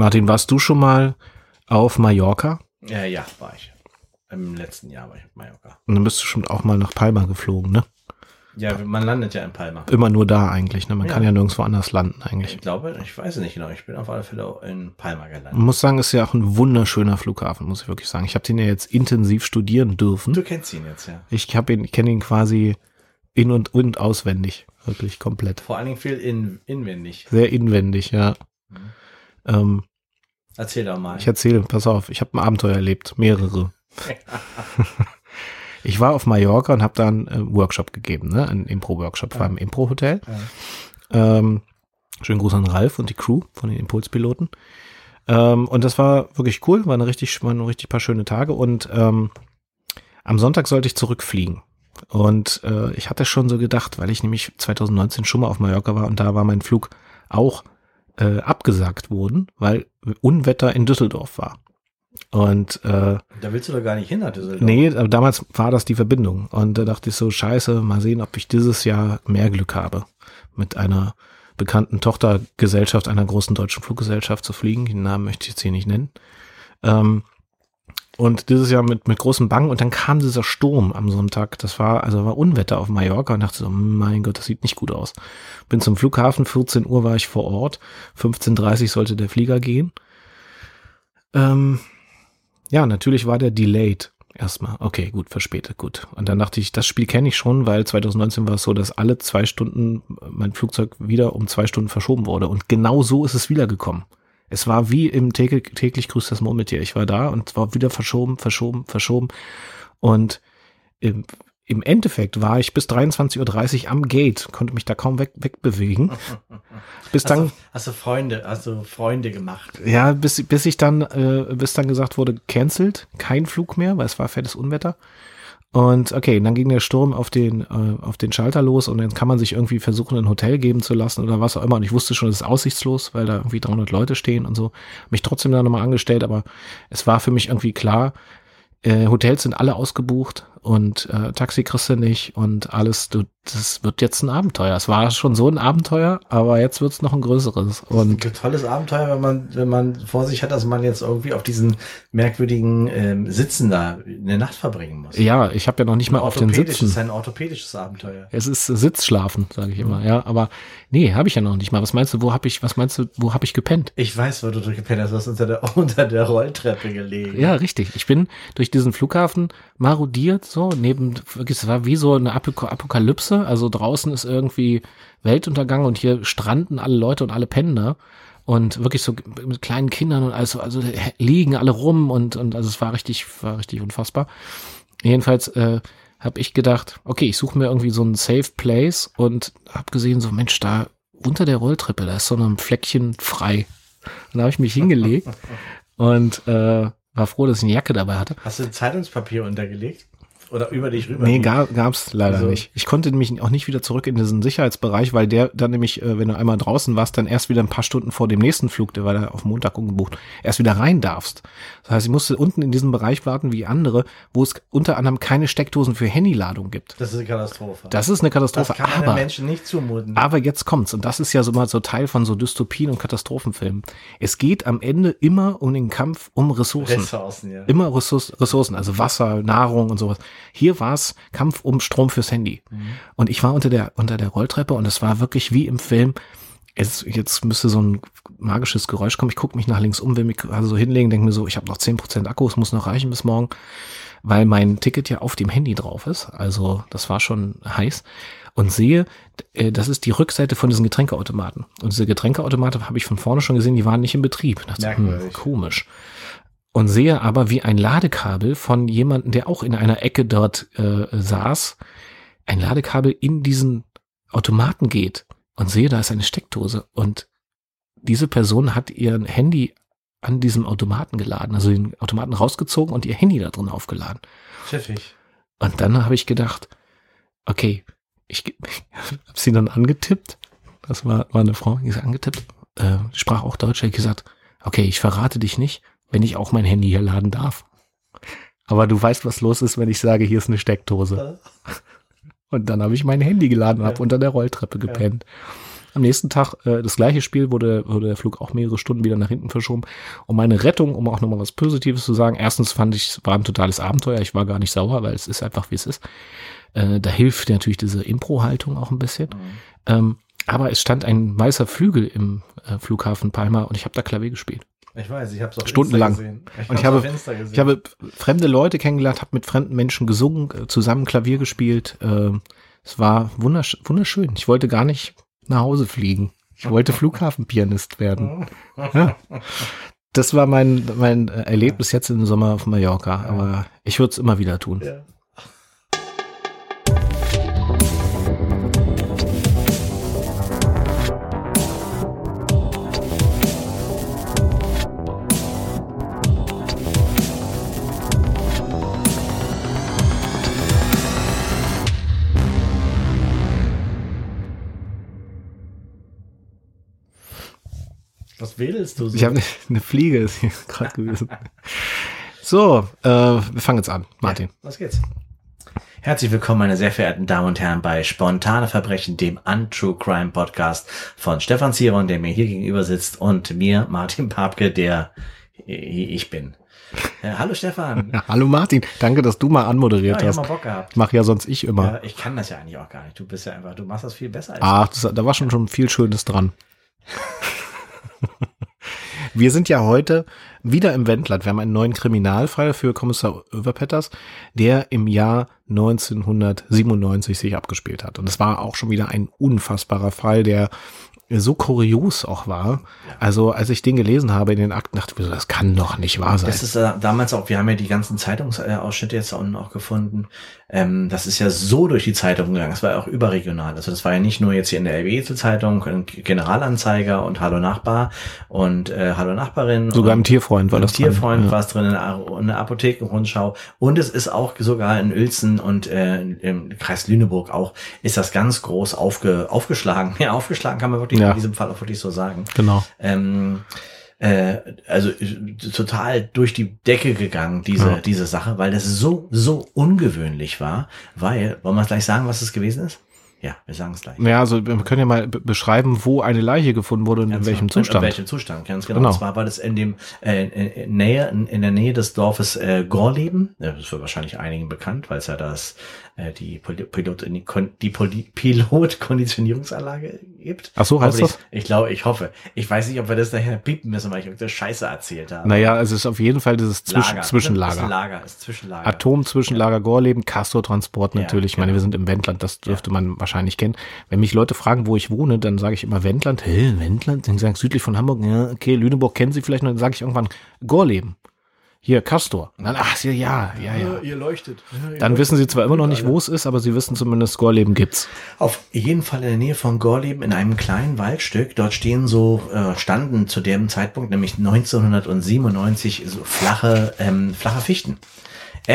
Martin, warst du schon mal auf Mallorca? Ja, ja, war ich. Im letzten Jahr war ich auf Mallorca. Und dann bist du schon auch mal nach Palma geflogen, ne? Ja, man landet ja in Palma. Immer nur da eigentlich, ne? Man Ja. kann ja nirgendwo anders landen eigentlich. Ich glaube, ich weiß es nicht genau. Ich bin auf alle Fälle in Palma gelandet. Man muss sagen, ist ja auch ein wunderschöner Flughafen, muss ich wirklich sagen. Ich habe den ja jetzt intensiv studieren dürfen. Du kennst ihn jetzt, ja. Ich habe ihn, kenne ihn quasi in und und auswendig, wirklich komplett. Vor allen Dingen viel in, inwendig. Sehr inwendig, ja. Mhm. Ähm, Erzähl doch mal. ich erzähle, pass auf, ich habe ein Abenteuer erlebt, mehrere. ich war auf Mallorca und habe da einen äh, Workshop gegeben, ne? Einen Impro-Workshop, war im Impro-Hotel. Ja. Ähm, schönen Gruß an Ralf und die Crew von den Impulspiloten. Ähm, und das war wirklich cool, war eine richtig, waren richtig paar schöne Tage und ähm, am Sonntag sollte ich zurückfliegen. Und äh, ich hatte schon so gedacht, weil ich nämlich 2019 schon mal auf Mallorca war und da war mein Flug auch äh, abgesagt worden, weil Unwetter in Düsseldorf war. Und äh, Da willst du doch gar nicht hin, Düsseldorf. Nee, aber damals war das die Verbindung. Und da dachte ich so, scheiße, mal sehen, ob ich dieses Jahr mehr Glück habe, mit einer bekannten Tochtergesellschaft einer großen deutschen Fluggesellschaft zu fliegen. Den Namen möchte ich jetzt hier nicht nennen. Ähm, und dieses Jahr mit, mit großen Bangen. Und dann kam dieser Sturm am Sonntag. Das war, also war Unwetter auf Mallorca und dachte so, mein Gott, das sieht nicht gut aus. Bin zum Flughafen, 14 Uhr war ich vor Ort, 15.30 Uhr sollte der Flieger gehen. Ähm, ja, natürlich war der delayed. Erstmal. Okay, gut, verspätet, gut. Und dann dachte ich, das Spiel kenne ich schon, weil 2019 war es so, dass alle zwei Stunden mein Flugzeug wieder um zwei Stunden verschoben wurde. Und genau so ist es wiedergekommen. Es war wie im täglich, täglich grüßt das Murmeltier. Ich war da und es war wieder verschoben, verschoben, verschoben. Und im, im Endeffekt war ich bis 23.30 Uhr am Gate, konnte mich da kaum weg, wegbewegen. Bis Hast dann, du, hast du Freunde, du Freunde gemacht? ja, bis, bis ich dann, äh, bis dann gesagt wurde, cancelled, kein Flug mehr, weil es war fettes Unwetter. Und okay, dann ging der Sturm auf den, äh, auf den Schalter los und dann kann man sich irgendwie versuchen, ein Hotel geben zu lassen oder was auch immer. Und ich wusste schon, es ist aussichtslos, weil da irgendwie 300 Leute stehen und so. Mich trotzdem da nochmal angestellt, aber es war für mich irgendwie klar, äh, Hotels sind alle ausgebucht und äh, Taxi kriegst du nicht und alles, du, das wird jetzt ein Abenteuer. Es war schon so ein Abenteuer, aber jetzt wird's noch ein größeres. Und Ein tolles Abenteuer, wenn man, wenn man vor sich hat, dass man jetzt irgendwie auf diesen merkwürdigen ähm, Sitzen da eine Nacht verbringen muss. ja, ich habe ja noch nicht mal auf den Sitzen. ein orthopädisches Abenteuer. Es ist Sitzschlafen, sage ich immer, ja. Aber nee, habe ich ja noch nicht mal. Was meinst du, wo habe ich, was meinst du, wo habe ich gepennt? Ich weiß, wo du gepennt hast, du hast unter der, unter der Rolltreppe gelegen. Ja, richtig. Ich bin durch diesen Flughafen marodiert, so neben, wirklich, es war wie so eine Apok Apokalypse. Also draußen ist irgendwie Weltuntergang und hier stranden alle Leute und alle pennen da. Und wirklich so mit kleinen Kindern und also, also liegen alle rum und, und also es war richtig, war richtig unfassbar. Jedenfalls äh, habe ich gedacht, okay, ich suche mir irgendwie so einen Safe Place und habe gesehen, so Mensch, da unter der Rolltreppe, da ist so ein Fleckchen frei. Und da habe ich mich hingelegt und äh, war froh, dass ich eine Jacke dabei hatte. Hast du Zeitungspapier untergelegt? Oder über dich rüber? Nee, gab, gab's leider Also- nicht. Ich konnte nämlich auch nicht wieder zurück in diesen Sicherheitsbereich, weil der dann nämlich, äh, wenn du einmal draußen warst, dann erst wieder ein paar Stunden vor dem nächsten Flug, der war da auf Montag umgebucht, erst wieder rein darfst. Das heißt, ich musste unten in diesem Bereich warten wie andere, wo es unter anderem keine Steckdosen für Handyladung gibt. Das ist eine Katastrophe. Das ist eine Das Katastrophe, kann man den aber Menschen nicht zumuten. aber jetzt kommt's und das ist ja so mal so Teil von so Dystopien und Katastrophenfilmen. Es geht am Ende immer um den Kampf um Ressourcen. Ressourcen, ja. Immer Ressourcen, Ressourcen, also Wasser, Nahrung und sowas. Hier war es Kampf um Strom fürs Handy. Und ich war unter der, unter der Rolltreppe und es war wirklich wie im Film. Es, jetzt müsste so ein magisches Geräusch kommen. Ich gucke mich nach links um, will mich gerade so hinlegen, denke mir so, ich habe noch 10% Akku, es muss noch reichen bis morgen, weil mein Ticket ja auf dem Handy drauf ist. Also das war schon heiß. Und sehe, äh, das ist die Rückseite von diesen Getränkeautomaten. Und diese Getränkeautomaten habe ich von vorne schon gesehen, die waren nicht in Betrieb. Dachte, hm, komisch und sehe aber, wie ein Ladekabel von jemandem, der auch in einer Ecke dort äh, saß, ein Ladekabel in diesen Automaten geht und sehe, da ist eine Steckdose und diese Person hat ihr Handy an diesem Automaten geladen, also den Automaten rausgezogen und ihr Handy da drin aufgeladen. Pfiffig. Und dann habe ich gedacht, okay, ich, ich habe sie dann angetippt. Das war, war eine Frau, die ist angetippt, äh, sprach auch Deutsch. Ich gesagt, okay, ich verrate dich nicht, wenn ich auch mein Handy hier laden darf. Aber du weißt, was los ist, wenn ich sage, hier ist eine Steckdose. Und dann habe ich mein Handy geladen und habe unter der Rolltreppe gepennt. Am nächsten Tag äh, das gleiche Spiel, wurde, wurde der Flug auch mehrere Stunden wieder nach hinten verschoben. Und meine Rettung, um auch nochmal was Positives zu sagen, erstens fand ich, es war ein totales Abenteuer. Ich war gar nicht sauer, weil es ist einfach, wie es ist. Äh, da hilft natürlich diese Impro-Haltung auch ein bisschen. Mhm. Ähm, aber es stand ein weißer Flügel im äh, Flughafen Palma und ich habe da Klavier gespielt. Ich weiß, ich habe es Stundenlang. gesehen. Und ich habe- auf Insta. Ich habe fremde Leute kennengelernt, habe mit fremden Menschen gesungen, äh, zusammen Klavier gespielt. Äh, es war wundersch wunderschön. Ich wollte gar nicht nach Hause fliegen. Ich wollte Flughafenpianist werden. Ja. Das war mein, mein äh, Erlebnis jetzt im Sommer auf Mallorca. Aber ich würde es immer wieder tun. ja. Wedelst du so? Ich habe eine Fliege ist hier gerade gewesen. So, äh, wir fangen jetzt an, Martin. Ja, los geht's. Herzlich willkommen, meine sehr verehrten Damen und Herren, bei Spontane Verbrechen, dem Untrue Crime Podcast von Stefan Zieron, der mir hier gegenüber sitzt, und mir, Martin Papke, der ich bin. Ja, hallo Stefan. Ja, hallo Martin, danke, dass du mal Ja, anmoderiert ich hab hast. mal Bock gehabt. Mach ja sonst ich immer. Ja, ich kann das ja eigentlich auch gar nicht. Du bist ja einfach, du machst das viel besser als Ach, das, da war schon schon viel Schönes dran. Wir sind ja heute wieder im Wendland. Wir haben einen neuen Kriminalfall für Kommissar Överpetters, der im Jahr 1997 sich abgespielt hat. Und es war auch schon wieder ein unfassbarer Fall, der so kurios auch war. Also als ich den gelesen habe in den Akten, dachte ich mir so, das kann doch nicht wahr sein. Das ist äh, damals auch, wir haben ja die ganzen Zeitungsausschnitte jetzt auch gefunden. Ähm, das ist ja so durch die Zeitung gegangen. Das war ja auch überregional. Also das war ja nicht nur jetzt hier in der LB-Zeitung, ein Generalanzeiger und Hallo Nachbar und äh, Hallo Nachbarin. Sogar im und, Tierfreund war das dran. Tierfreund Ja. war es drin, in der, in der Apothekenrundschau. Und es ist auch sogar in Uelzen und äh, im Kreis Lüneburg auch, ist das ganz groß aufge, aufgeschlagen. Ja, aufgeschlagen kann man wirklich Ja. in diesem Fall auch wirklich so sagen Genau. ähm, äh, also total durch die Decke gegangen, diese, Ja. diese Sache, weil das so, so ungewöhnlich war, weil, wollen wir gleich sagen, was es gewesen ist? Ja, wir sagen es gleich. Ja, also wir können ja mal be- beschreiben, wo eine Leiche gefunden wurde und in Ganz welchem genau. In Zustand. welchem Zustand, ganz genau. Genau. Und zwar war das in dem äh, in, in, Nähe, in, in der Nähe des Dorfes äh, Gorleben. Das wird wahrscheinlich einigen bekannt, weil es ja das äh, die Pil- Pilot die, Pilot-Konditionierungsanlage gibt. Ach so, heißt das? Ich glaube, ich hoffe. Ich weiß nicht, ob wir das nachher piepen müssen, weil ich irgendeine Scheiße erzählt habe. Naja, es ist auf jeden Fall dieses Zwischen Lager. Zwischenlager. Ist Lager, ist Zwischenlager. Atom-Zwischenlager Gorleben, Castor-Transport Ja, natürlich. Ich meine, genau. wir sind im Wendland, das dürfte man wahrscheinlich kennen. Wenn mich Leute fragen, wo ich wohne, dann sage ich immer Wendland. Hä, Wendland? Dann sage ich südlich von Hamburg. Ja, okay, Lüneburg kennen Sie vielleicht. Und dann sage ich irgendwann Gorleben. Hier, Castor. Und dann, ach, ja, ja, ja, ja. Ihr leuchtet. Dann wissen Sie zwar immer noch nicht, wo es ist, aber Sie wissen zumindest, Gorleben gibt's. Auf jeden Fall in der Nähe von Gorleben in einem kleinen Waldstück. Dort stehen so, äh, standen zu dem Zeitpunkt, nämlich 1997, so flache, ähm, flache Fichten.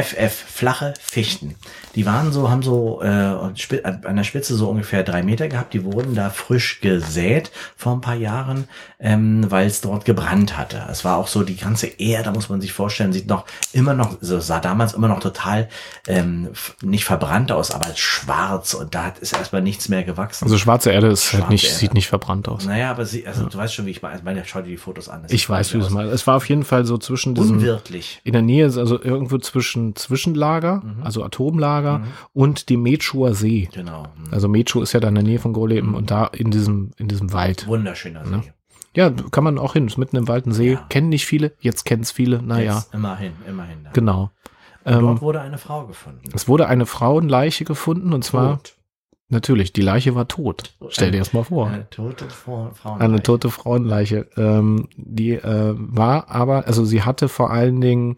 FF, flache Fichten. Die waren so, haben so äh, an der Spitze so ungefähr drei Meter gehabt. Die wurden da frisch gesät vor ein paar Jahren, ähm, weil es dort gebrannt hatte. Es war auch so die ganze Erde, muss man sich vorstellen, sieht noch immer noch, so sah damals immer noch total ähm, nicht verbrannt aus, aber schwarz und da ist erstmal nichts mehr gewachsen. Also schwarze Erde ist halt Schwarze nicht, Erde. sieht nicht verbrannt aus. naja, aber sie, also du weißt schon, wie ich meine. Also meine, schau dir die Fotos an. Das Ich weiß, wie du es meinst. Es war auf jeden Fall so zwischen diesen, Unwirtlich. in der Nähe, also irgendwo zwischen Zwischenlager, also Atomlager und dem Mechower See. Genau. Mhm. Also Mecho ist ja da in der Nähe von Gorleben und da in diesem, in diesem Wald. Wunderschöner See. Ja, kann man auch hin. Ist mitten im Wald ein See. Ja. Kennen nicht viele, jetzt kennen es viele. Naja, Jetzt Immerhin, immerhin. Da. genau. Dort Ähm, wurde eine Frau gefunden. es wurde eine Frauenleiche gefunden und zwar, Tot. natürlich, die Leiche war tot. Stell dir das mal vor. Eine tote Frau. Frau Eine tote Frauenleiche. Ähm, die äh, war aber, also sie hatte vor allen Dingen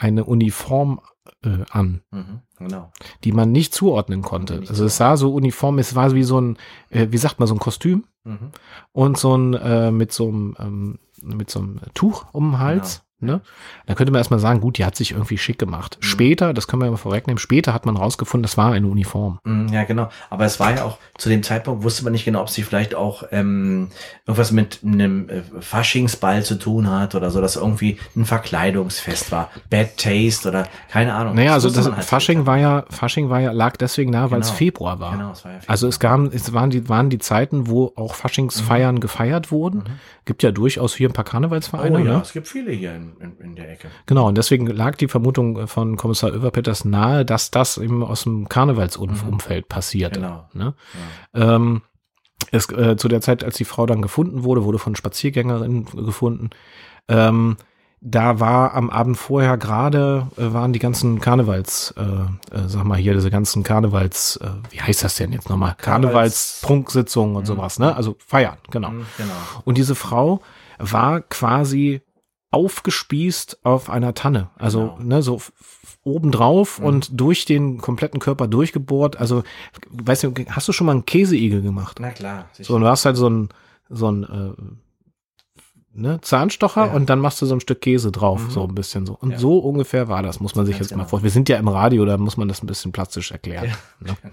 eine Uniform äh, an, Mhm, genau. die man nicht zuordnen konnte. Nicht Also es sah so uniform, es war wie so ein, äh, wie sagt man, so ein Kostüm Mhm. und so ein äh, mit so einem ähm, mit so einem Tuch um den Hals. Ne? Da könnte man erstmal sagen, gut, die hat sich irgendwie schick gemacht. Mhm. Später, das können wir ja mal vorwegnehmen, später hat man rausgefunden, das war eine Uniform. Mhm, ja, genau. Aber es war ja auch, zu dem Zeitpunkt wusste man nicht genau, ob sie vielleicht auch ähm, irgendwas mit einem äh, Faschingsball zu tun hat oder so, dass irgendwie ein Verkleidungsfest war. Bad Taste oder keine Ahnung. Naja, das also das halt Fasching war ja, Fasching war ja, lag deswegen nahe, genau. weil es Februar war. Genau, es war ja Februar. Also es gab, es waren die, waren die Zeiten, wo auch Faschingsfeiern mhm. gefeiert wurden. Mhm. Gibt ja durchaus hier ein paar Karnevalsvereine. Oh ja, ne? es gibt viele hier in, in, in der Ecke. Genau, und deswegen lag die Vermutung von Kommissar Överpetters nahe, dass das eben aus dem Karnevalsumfeld mhm. passierte. Genau. Ne? Ja. Ähm, es, äh, zu der Zeit, als die Frau dann gefunden wurde, wurde von Spaziergängerinnen gefunden. Ähm, da war am Abend vorher gerade, äh, waren die ganzen Karnevals, äh, äh, sag mal hier, diese ganzen Karnevals, äh, wie heißt das denn jetzt nochmal? Karnevalsprunksitzungen und mhm. sowas, ne? Also feiern, genau. Mhm, genau. Und diese Frau war quasi aufgespießt auf einer Tanne. Also, genau. ne, so obendrauf mhm. und durch den kompletten Körper durchgebohrt. Also, weißt du, hast du schon mal einen Käseigel gemacht? Na klar. Sicher. So, und du hast halt so ein, so ein, äh, ne, Zahnstocher ja. und dann machst du so ein Stück Käse drauf, mhm. so ein bisschen so. Und ja. so ungefähr war das, muss man sich Ganz jetzt genau. mal vorstellen. Wir sind ja im Radio, da muss man das ein bisschen plastisch erklären. Ja. Ne?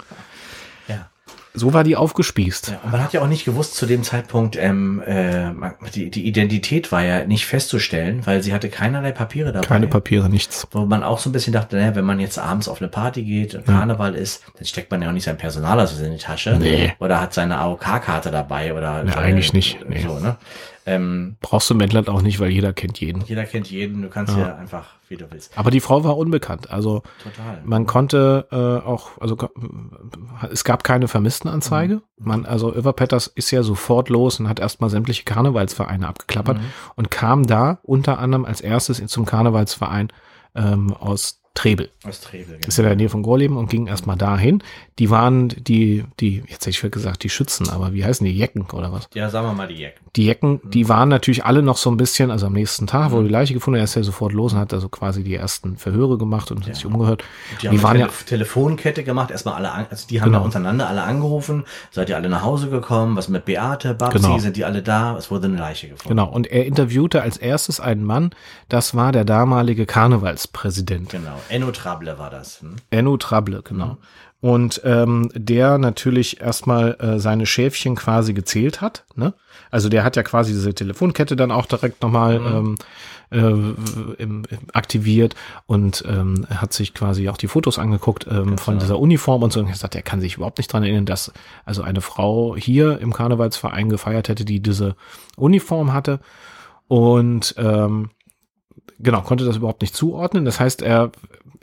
So war die aufgespießt. Ja, man hat ja auch nicht gewusst zu dem Zeitpunkt, ähm, äh, die, die Identität war ja nicht festzustellen, weil sie hatte keinerlei Papiere dabei. Keine Papiere, nichts. Wo man auch so ein bisschen dachte, naja, wenn man jetzt abends auf eine Party geht und Karneval ja. ist, dann steckt man ja auch nicht sein Personalausweis in die Tasche. Nee. Oder hat seine AOK-Karte dabei oder. Nee, eigentlich nicht. Nee. So, ne? Ähm, Brauchst du im Wendland auch nicht, weil jeder kennt jeden. Jeder kennt jeden, du kannst ja, ja einfach, wie du willst. Aber die Frau war unbekannt. Also Total. man konnte äh, auch, also es gab keine Vermisstenanzeige. Mhm. Man, also Över Petters ist ja sofort los und hat erstmal sämtliche Karnevalsvereine abgeklappert mhm. und kam da unter anderem als erstes zum Karnevalsverein ähm, aus Trebel. Aus Trebel, genau. Ist ja in der Nähe von Gorleben und ging erstmal dahin. Die waren die, die, jetzt hätte ich gesagt, die Schützen, aber wie heißen die? Jecken oder was? Ja, sagen wir mal die Jecken. Die Jecken, mhm. die waren natürlich alle noch so ein bisschen, also am nächsten Tag, wo mhm. die Leiche gefunden, er ist ja sofort los und hat also quasi die ersten Verhöre gemacht und ja. sich umgehört. Und die haben die waren eine Tele ja Telefonkette gemacht, erstmal alle, also die haben genau. da untereinander alle angerufen, seid ihr alle nach Hause gekommen, was mit Beate, Babsi, genau. sind die alle da, es wurde eine Leiche gefunden. Genau, und er interviewte als erstes einen Mann, das war der damalige Karnevalspräsident. Genau, Enno Trable war das. Hm? Enno Trable, genau. Mhm. Und ähm, der natürlich erstmal äh, seine Schäfchen quasi gezählt hat. Ne? Also der hat ja quasi diese Telefonkette dann auch direkt nochmal mhm. ähm, äh, im, aktiviert und ähm, hat sich quasi auch die Fotos angeguckt ähm, von dieser Uniform und so. Und er sagt, er kann sich überhaupt nicht dran erinnern, dass also eine Frau hier im Karnevalsverein gefeiert hätte, die diese Uniform hatte. Und ähm, genau, konnte das überhaupt nicht zuordnen. Das heißt, er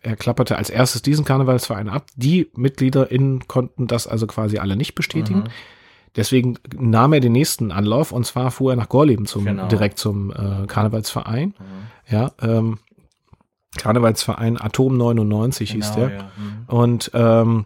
er klapperte als erstes diesen Karnevalsverein ab. Die MitgliederInnen konnten das also quasi alle nicht bestätigen. Mhm. Deswegen nahm er den nächsten Anlauf und zwar fuhr er nach Gorleben zum, genau. direkt zum äh, Karnevalsverein. Mhm. Ja, ähm, Karnevalsverein Atom 99 genau, hieß der. Ja. Mhm. Und ähm,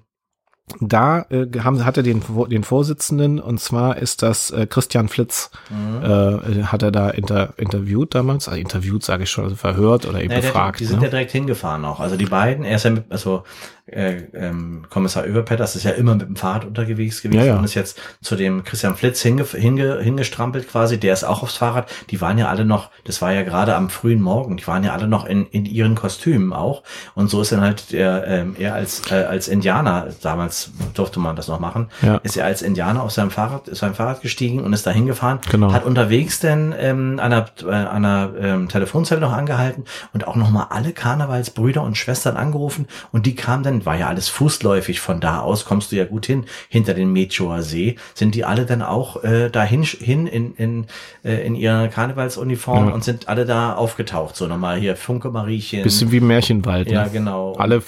da äh, haben, hat er den, den Vorsitzenden und zwar ist das äh, Christian Flitz, mhm. äh, hat er da inter, interviewt damals, also interviewt sage ich schon, also verhört oder eben ja, befragt. Der, die sind ne? ja direkt hingefahren auch, also die beiden, er ist ja mit, also äh, ähm, Kommissar Överpetters ist ja immer mit dem Fahrrad unterwegs gewesen ja, ja. und ist jetzt zu dem Christian Flitz hinge, hinge, hingestrampelt quasi, der ist auch aufs Fahrrad. Die waren ja alle noch, das war ja gerade am frühen Morgen, die waren ja alle noch in, in ihren Kostümen auch und so ist dann halt der, ähm, er als, äh, als Indianer, damals durfte man das noch machen, ja. ist er als Indianer auf seinem Fahrrad, ist sein Fahrrad gestiegen und ist da hingefahren, genau. hat unterwegs dann ähm, an einer, äh, an einer ähm, Telefonzelle noch angehalten und auch nochmal alle Karnevalsbrüder und Schwestern angerufen und die kamen dann war ja alles fußläufig. Von da aus kommst du ja gut hin. Hinter den Meteor See sind die alle dann auch äh, dahin hin in, in, äh, in ihrer Karnevalsuniform ja. und sind alle da aufgetaucht. So nochmal hier Funke Mariechen. Bisschen wie Märchenwald. Ja, ne? genau. Alle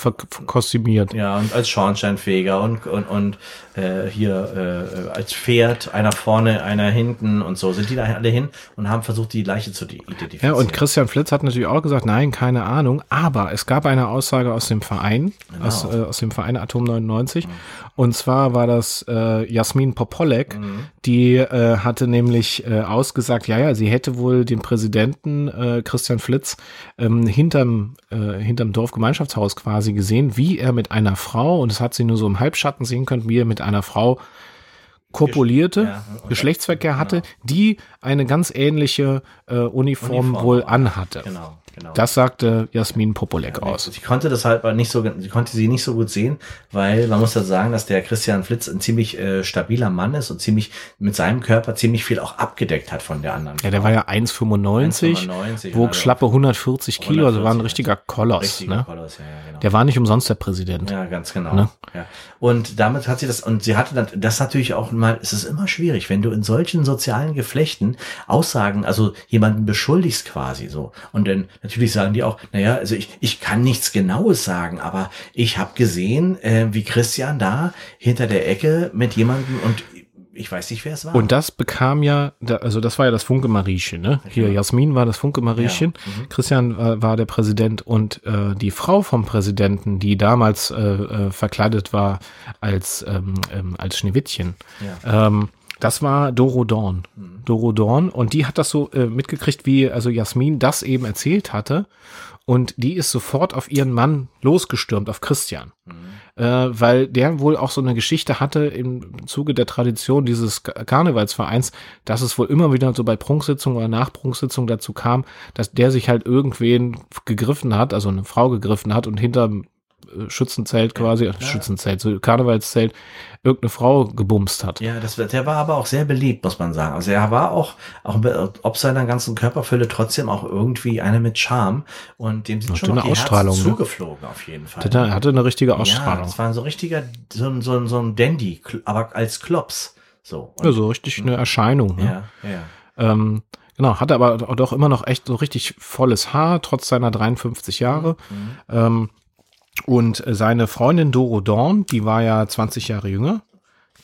kostümiert. Ja, und als Schornsteinfeger und, und, und äh, hier äh, als Pferd, einer vorne, einer hinten und so, sind die da alle hin und haben versucht, die Leiche zu identifizieren. Ja, und Christian Flitz hat natürlich auch gesagt, nein, keine Ahnung, aber es gab eine Aussage aus dem Verein, genau. aus, äh, aus dem Verein Atom 99 mhm. und zwar war das äh, Jasmin Popolek, mhm. die äh, hatte nämlich äh, ausgesagt, ja, ja, sie hätte wohl den Präsidenten äh, Christian Flitz ähm, hinterm, äh, hinterm Dorfgemeinschaftshaus quasi gesehen, wie er mit einer Frau, und das hat sie nur so im Halbschatten sehen können, wie er mit einer Frau kopulierte, Ja, Geschlechtsverkehr hatte, genau. die eine ganz ähnliche äh, Uniform, Uniform, wohl anhatte. Genau, genau. Das sagte Jasmin Popolek aus. Sie konnte das halt nicht so, sie konnte sie nicht so gut sehen, weil man muss ja sagen, dass der Christian Flitz ein ziemlich äh, stabiler Mann ist und ziemlich mit seinem Körper ziemlich viel auch abgedeckt hat von der anderen. Ja, der war ja 1,95, 1,95, wog also schlappe 140 Kilo, also war ein 140, richtiger Koloss. richtiger Ne? Koloss, ja, ja, genau. Der war nicht umsonst der Präsident. Ja, ganz genau. Ne? Ja. Und damit hat sie das, und sie hatte dann, das natürlich auch mal, es ist immer schwierig, wenn du in solchen sozialen Geflechten Aussagen, also jemanden beschuldigst quasi so. Und dann natürlich sagen die auch, naja, also ich, ich kann nichts Genaues sagen, aber ich habe gesehen, äh, wie Christian da hinter der Ecke mit jemandem und ich weiß nicht, wer es war. Und das bekam ja, also das war ja das Funke Mariechen, ne? Hier, Jasmin war das Funke Mariechen, Ja, mhm. Christian war, war der Präsident und äh, die Frau vom Präsidenten, die damals äh, äh, verkleidet war als, ähm, ähm, als Schneewittchen, ja. ähm, das war Doro Dorn. Mhm. Doro Dorn. Und die hat das so äh, mitgekriegt, wie also Jasmin das eben erzählt hatte. Und die ist sofort auf ihren Mann losgestürmt, auf Christian. Mhm. Äh, weil der wohl auch so eine Geschichte hatte im Zuge der Tradition dieses Ka- Karnevalsvereins, dass es wohl immer wieder so bei Prunksitzungen oder Nachprunksitzungen dazu kam, dass der sich halt irgendwen gegriffen hat, also eine Frau gegriffen hat und hinterm äh, Schützenzelt quasi, äh, Schützenzelt, so Karnevalszelt, irgendeine Frau gebumst hat. Ja, das, der war aber auch sehr beliebt, muss man sagen. Also er war auch, auch ob seiner ganzen Körperfülle trotzdem auch irgendwie eine mit Charme und dem sind Hatte schon eine die Ausstrahlung, Herzen ne? zugeflogen auf jeden Fall. Der hatte eine richtige ja, Ausstrahlung. das war ein so richtiger, so ein, so ein, so ein Dandy, aber als Klops. So. Und- Ja, so richtig eine Erscheinung. Ne? ja, ja. Ähm, genau, hatte aber auch doch immer noch echt so richtig volles Haar, trotz seiner 53 Jahre. Mhm. Ähm, und äh, seine Freundin Doro Dorn, die war ja 20 Jahre jünger.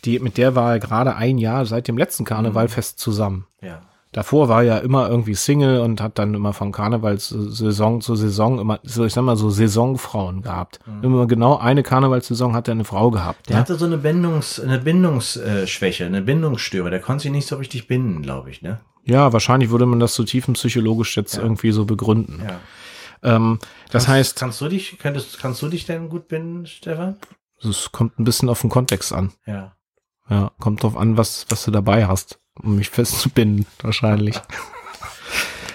Die, mit der war er gerade ein Jahr seit dem letzten Karneval fest zusammen. ja. Davor war er ja immer irgendwie Single und hat dann immer von Karnevalssaison zu Saison immer, so ich sag mal so Saisonfrauen gehabt. Immer genau eine Karnevalssaison hat er eine Frau gehabt. Der Ne? hatte so eine Bindungs, eine Bindungsschwäche, eine Bindungsstörung. Der konnte sich nicht so richtig binden, glaube ich, ne? Ja, wahrscheinlich würde man das so tiefenpsychologisch jetzt irgendwie so begründen. Ja. Ähm, das Kannst- heißt, kannst du dich, könntest, kannst du dich denn gut binden, Stefan? es kommt ein bisschen auf den Kontext an. Ja. Ja, kommt drauf an, was, was du dabei hast, um mich festzubinden, wahrscheinlich.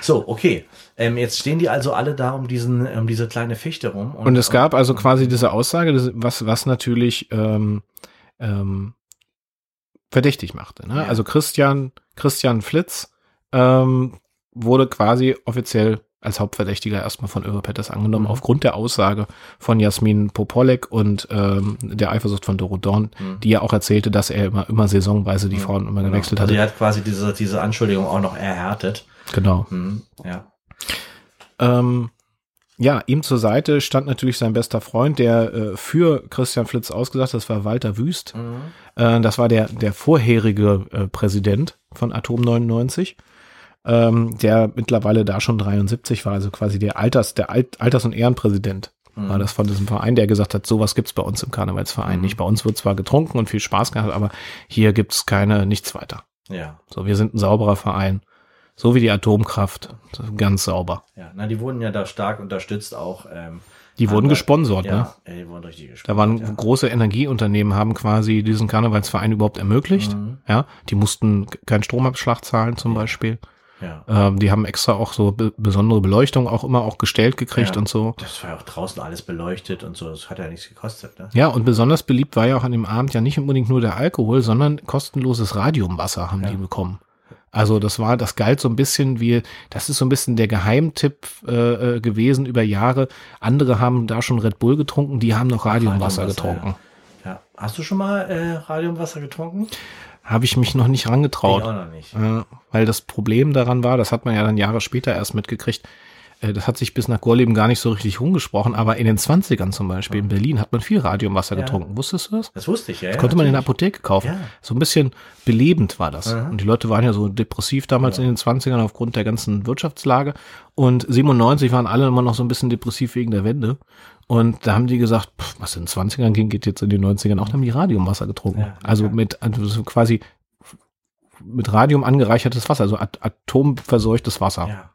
So, okay. Ähm, jetzt stehen die also alle da um diesen, um diese kleine Fichte rum. Und es gab also quasi diese Aussage, was, was natürlich ähm, ähm, verdächtig machte. Ne? Ja. Also Christian, Christian Flitz ähm, wurde quasi offiziell als Hauptverdächtiger erstmal von Europettes angenommen, Mhm. aufgrund der Aussage von Jasmin Popolek und ähm, der Eifersucht von Doro Dorn, Mhm. die ja auch erzählte, dass er immer, immer saisonweise die Frauen immer Genau. gewechselt Also hatte. er hat quasi diese, diese Anschuldigung auch noch erhärtet. Genau. Mhm. Ja. Ähm, ja, ihm zur Seite stand natürlich sein bester Freund, der äh, für Christian Flitz ausgesagt, hat, das war Walter Wüst. Mhm. Äh, das war der, der vorherige äh, Präsident von Atom 99, ähm, der mittlerweile da schon 73 war, also quasi der Alters, der Alt, Alters- und Ehrenpräsident war das von diesem Verein, der gesagt hat, sowas gibt's bei uns im Karnevalsverein nicht. Bei uns wird zwar getrunken und viel Spaß gehabt, aber hier gibt's keine, nichts weiter. Ja. So, wir sind ein sauberer Verein. So wie die Atomkraft. Ganz sauber. Ja. Na, die wurden ja da stark unterstützt auch. Ähm, Die wurden gesponsert, ne? ja, ja, die wurden richtig Da gesponsert. waren ja. große Energieunternehmen, haben quasi diesen Karnevalsverein überhaupt ermöglicht. Mhm. Ja, die mussten keinen Stromabschlag zahlen zum Beispiel. Ja. Ähm, die haben extra auch so be besondere Beleuchtung auch immer auch gestellt gekriegt Ja. und so. Das war ja auch draußen alles beleuchtet und so. Das hat ja nichts gekostet, ne? Ja, und besonders beliebt war ja auch an dem Abend ja nicht unbedingt nur der Alkohol, sondern kostenloses Radiumwasser haben die bekommen. Also das war, das galt so ein bisschen wie, das ist so ein bisschen der Geheimtipp äh, äh, gewesen über Jahre. Andere haben da schon Red Bull getrunken, die haben noch Radiumwasser, Radiumwasser, getrunken. Ja. Hast du schon mal äh, Radiumwasser getrunken? Habe ich mich noch nicht Ich rangetraut. auch noch nicht. Äh, weil das Problem daran war, das hat man ja dann Jahre später erst mitgekriegt, äh, das hat sich bis nach Gorleben gar nicht so richtig rumgesprochen, aber in den 20ern zum Beispiel in Berlin hat man viel Radiumwasser Ja. getrunken. Wusstest du das? Das wusste ich, ja. Das ja, konnte man in der. Apotheke kaufen. Ja. So ein bisschen belebend war das. Mhm. Und die Leute waren ja so depressiv damals in den 20ern aufgrund der ganzen Wirtschaftslage. Und 97 waren alle immer noch so ein bisschen depressiv wegen der Wende. Und da haben die gesagt, pff, was in den 20ern ging, geht jetzt in den 90ern auch. Dann haben die Radiumwasser getrunken. Ja, also ja. mit also so quasi mit Radium angereichertes Wasser, also at atomverseuchtes Wasser. Ja.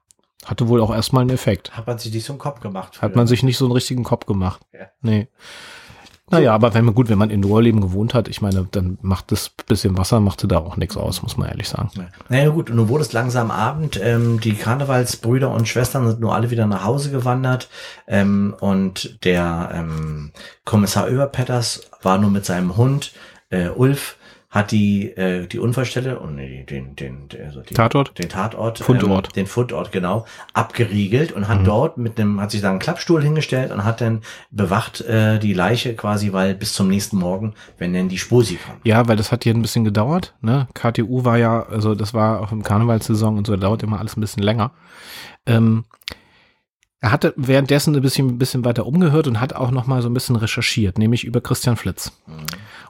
Hatte wohl auch erstmal einen Effekt. Hat man sich nicht so einen Kopf gemacht. Hat man sich nicht so einen richtigen Kopf gemacht. Ja. Nee. Naja, aber wenn man gut, wenn man in Ruhrleben gewohnt hat, ich meine, dann macht das bisschen Wasser, machte da auch nichts aus, muss man ehrlich sagen. Ja. Naja gut, und nun wurde es langsam Abend. Ähm, die Karnevalsbrüder und Schwestern sind nur alle wieder nach Hause gewandert. Ähm, und der ähm, Kommissar Überpetters war nur mit seinem Hund äh, Ulf hat die äh, die Unfallstelle und nee, den den also die, Tatort? den Tatort Fundort. ähm, den Fundort genau abgeriegelt und hat dort mit einem hat sich da einen Klappstuhl hingestellt und hat dann bewacht äh, die Leiche quasi weil bis zum nächsten Morgen wenn denn die Spusi kommt Ja, weil das hat hier ein bisschen gedauert. Ne? KTU war ja, also das war auch im Karnevalssaison und so, dauert immer alles ein bisschen länger. Ähm, er hatte währenddessen ein bisschen, ein bisschen weiter umgehört und hat auch noch mal so ein bisschen recherchiert, nämlich über Christian Flitz.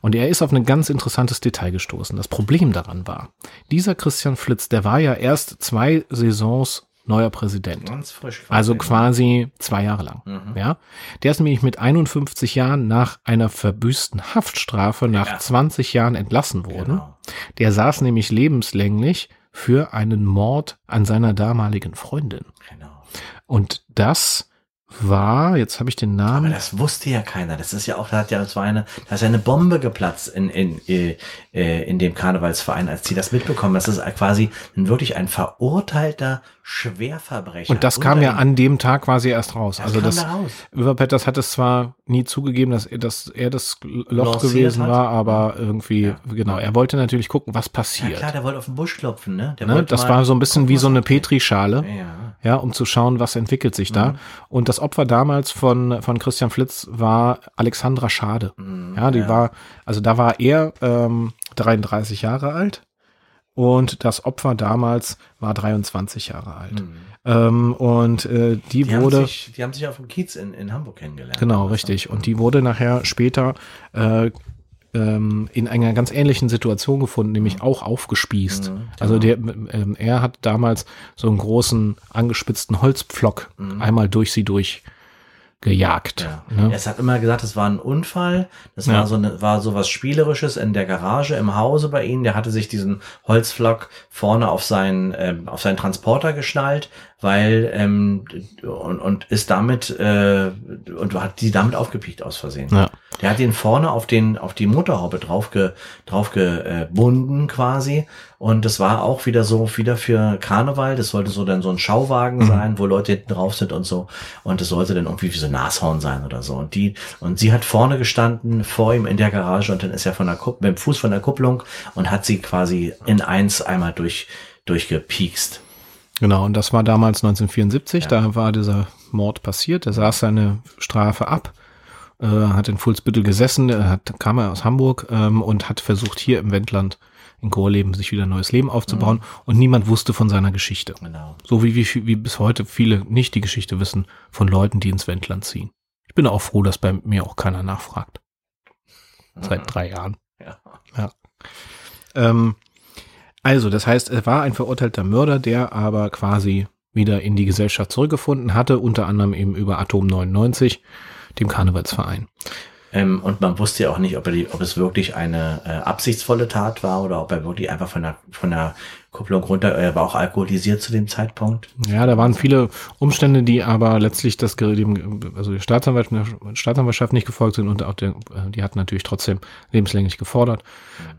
Und er ist auf ein ganz interessantes Detail gestoßen. Das Problem daran war, dieser Christian Flitz, der war ja erst zwei Saisons neuer Präsident. ganz frisch Also quasi zwei Jahre lang. Ja, der ist nämlich mit 51 Jahren nach einer verbüßten Haftstrafe nach Ja. 20 Jahren entlassen worden. Genau. Der saß nämlich lebenslänglich für einen Mord an seiner damaligen Freundin. genau Und das war, jetzt habe ich den aber Namen. das wusste ja keiner das ist ja auch da hat ja das war eine da ist ja eine Bombe geplatzt in in äh, äh, in dem Karnevalsverein als die das mitbekommen das ist quasi wirklich ein verurteilter Schwerverbrecher Und das kam ja an dem Tag quasi erst raus. Das also das da. Überpetters hat es zwar nie zugegeben, dass er, dass er das Loch Lanciert gewesen hat. war, aber irgendwie, Ja. genau, er wollte natürlich gucken, was ja passiert. klar der wollte auf den Busch klopfen ne, ne? Das war so ein bisschen wie so eine. Petrischale. ja ja, um zu schauen, was entwickelt sich da. Und das Opfer damals von, von Christian Flitz war Alexandra Schade. ja, die ja. war, also da war er ähm, 33 Jahre alt und das Opfer damals war 23 Jahre alt. Ähm, und äh, die, Die haben, wurde, sich, die haben sich auf dem Kiez in, in Hamburg kennengelernt. genau, richtig. Und die wurde nachher später äh, ähm, in einer ganz ähnlichen Situation gefunden, nämlich auch aufgespießt. Also der, ähm, er hat damals so einen großen angespitzten Holzpflock einmal durch sie durch gejagt. Ja. Ne? Es hat immer gesagt, es war ein Unfall. Das Ja. war so eine, war so was Spielerisches in der Garage im Hause bei ihnen. Der hatte sich diesen Holzflock vorne auf seinen, ähm, auf seinen Transporter geschnallt, weil, ähm, und, und ist damit, äh, und hat die damit aufgepiekt aus Versehen. Ja. Der hat ihn vorne auf den, auf die Motorhaube drauf, ge, drauf gebunden quasi. Und das war auch wieder so, wieder für Karneval. Das sollte so dann so ein Schauwagen Mhm. sein, wo Leute hinten drauf sind und so. Und das sollte dann irgendwie wie so ein Nashorn sein oder so. Und die, und sie hat vorne gestanden, vor ihm in der Garage und dann ist er von der Kupp, mit dem Fuß von der Kupplung und hat sie quasi in eins einmal durch, durchgepiekst. Genau, und das war damals 1974, da war dieser Mord passiert. Er saß seine Strafe ab, äh, hat in Fuhlsbüttel gesessen, er hat, kam er aus Hamburg ähm, und hat versucht, hier im Wendland in Gorleben sich wieder ein neues Leben aufzubauen und niemand wusste von seiner Geschichte. Genau. So wie, wie, wie bis heute viele nicht die Geschichte wissen von Leuten, die ins Wendland ziehen. Ich bin auch froh, dass bei mir auch keiner nachfragt. Seit drei Jahren. Ja. Ja. Ähm, also, das heißt, er war ein verurteilter Mörder, der aber quasi wieder in die Gesellschaft zurückgefunden hatte, unter anderem eben über Atom 99, dem Karnevalsverein. Ähm, und man wusste ja auch nicht, ob, die, ob es wirklich eine äh, absichtsvolle Tat war oder ob er wirklich einfach von der, von der Kupplung runter, er war auch alkoholisiert zu dem Zeitpunkt. Ja, da waren viele Umstände, die aber letztlich das dem, also der Staatsanwalt, Staatsanwaltschaft nicht gefolgt sind und auch der, äh, die hat natürlich trotzdem lebenslänglich gefordert.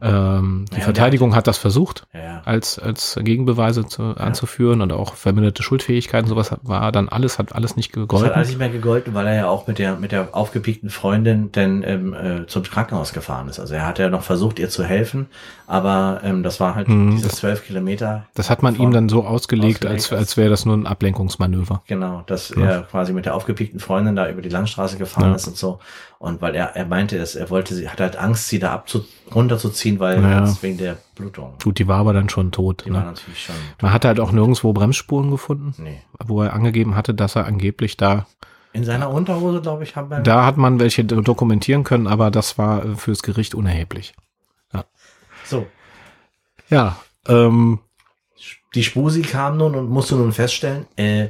Ähm, die Ja, Verteidigung hat das versucht, Ja, ja. als, als Gegenbeweise zu, anzuführen und auch verminderte Schuldfähigkeiten, sowas hat- war dann alles, hat alles nicht Das hat gegolten. alles nicht mehr gegolten, weil er ja auch mit der, mit der aufgepiekten Freundin dann ähm, äh, zum Krankenhaus gefahren ist. Also er hat ja noch versucht, ihr zu helfen, aber ähm, das war halt Mhm, diese zwölf Kilometer. Das hat man ihm dann so ausgelegt, ausgelegt, als, als wäre das nur ein Ablenkungsmanöver. Genau, dass er quasi mit der aufgepiekten Freundin da über die Landstraße gefahren Ja. ist und so. Und weil er, er meinte, dass er wollte, sie hat halt Angst, sie da abzu, runterzuziehen, weil Ja. das wegen der Blutung. Gut, die war aber dann schon tot. Die war Ne? natürlich schon. Man hat halt auch nirgendwo Bremsspuren gefunden, Nee. wo er angegeben hatte, dass er angeblich da In seiner Unterhose, glaube ich, haben wir. Da hat man welche dokumentieren können, aber das war äh, fürs Gericht unerheblich. So. Ja, ähm, Die Spusi kam nun und musste nun feststellen, äh,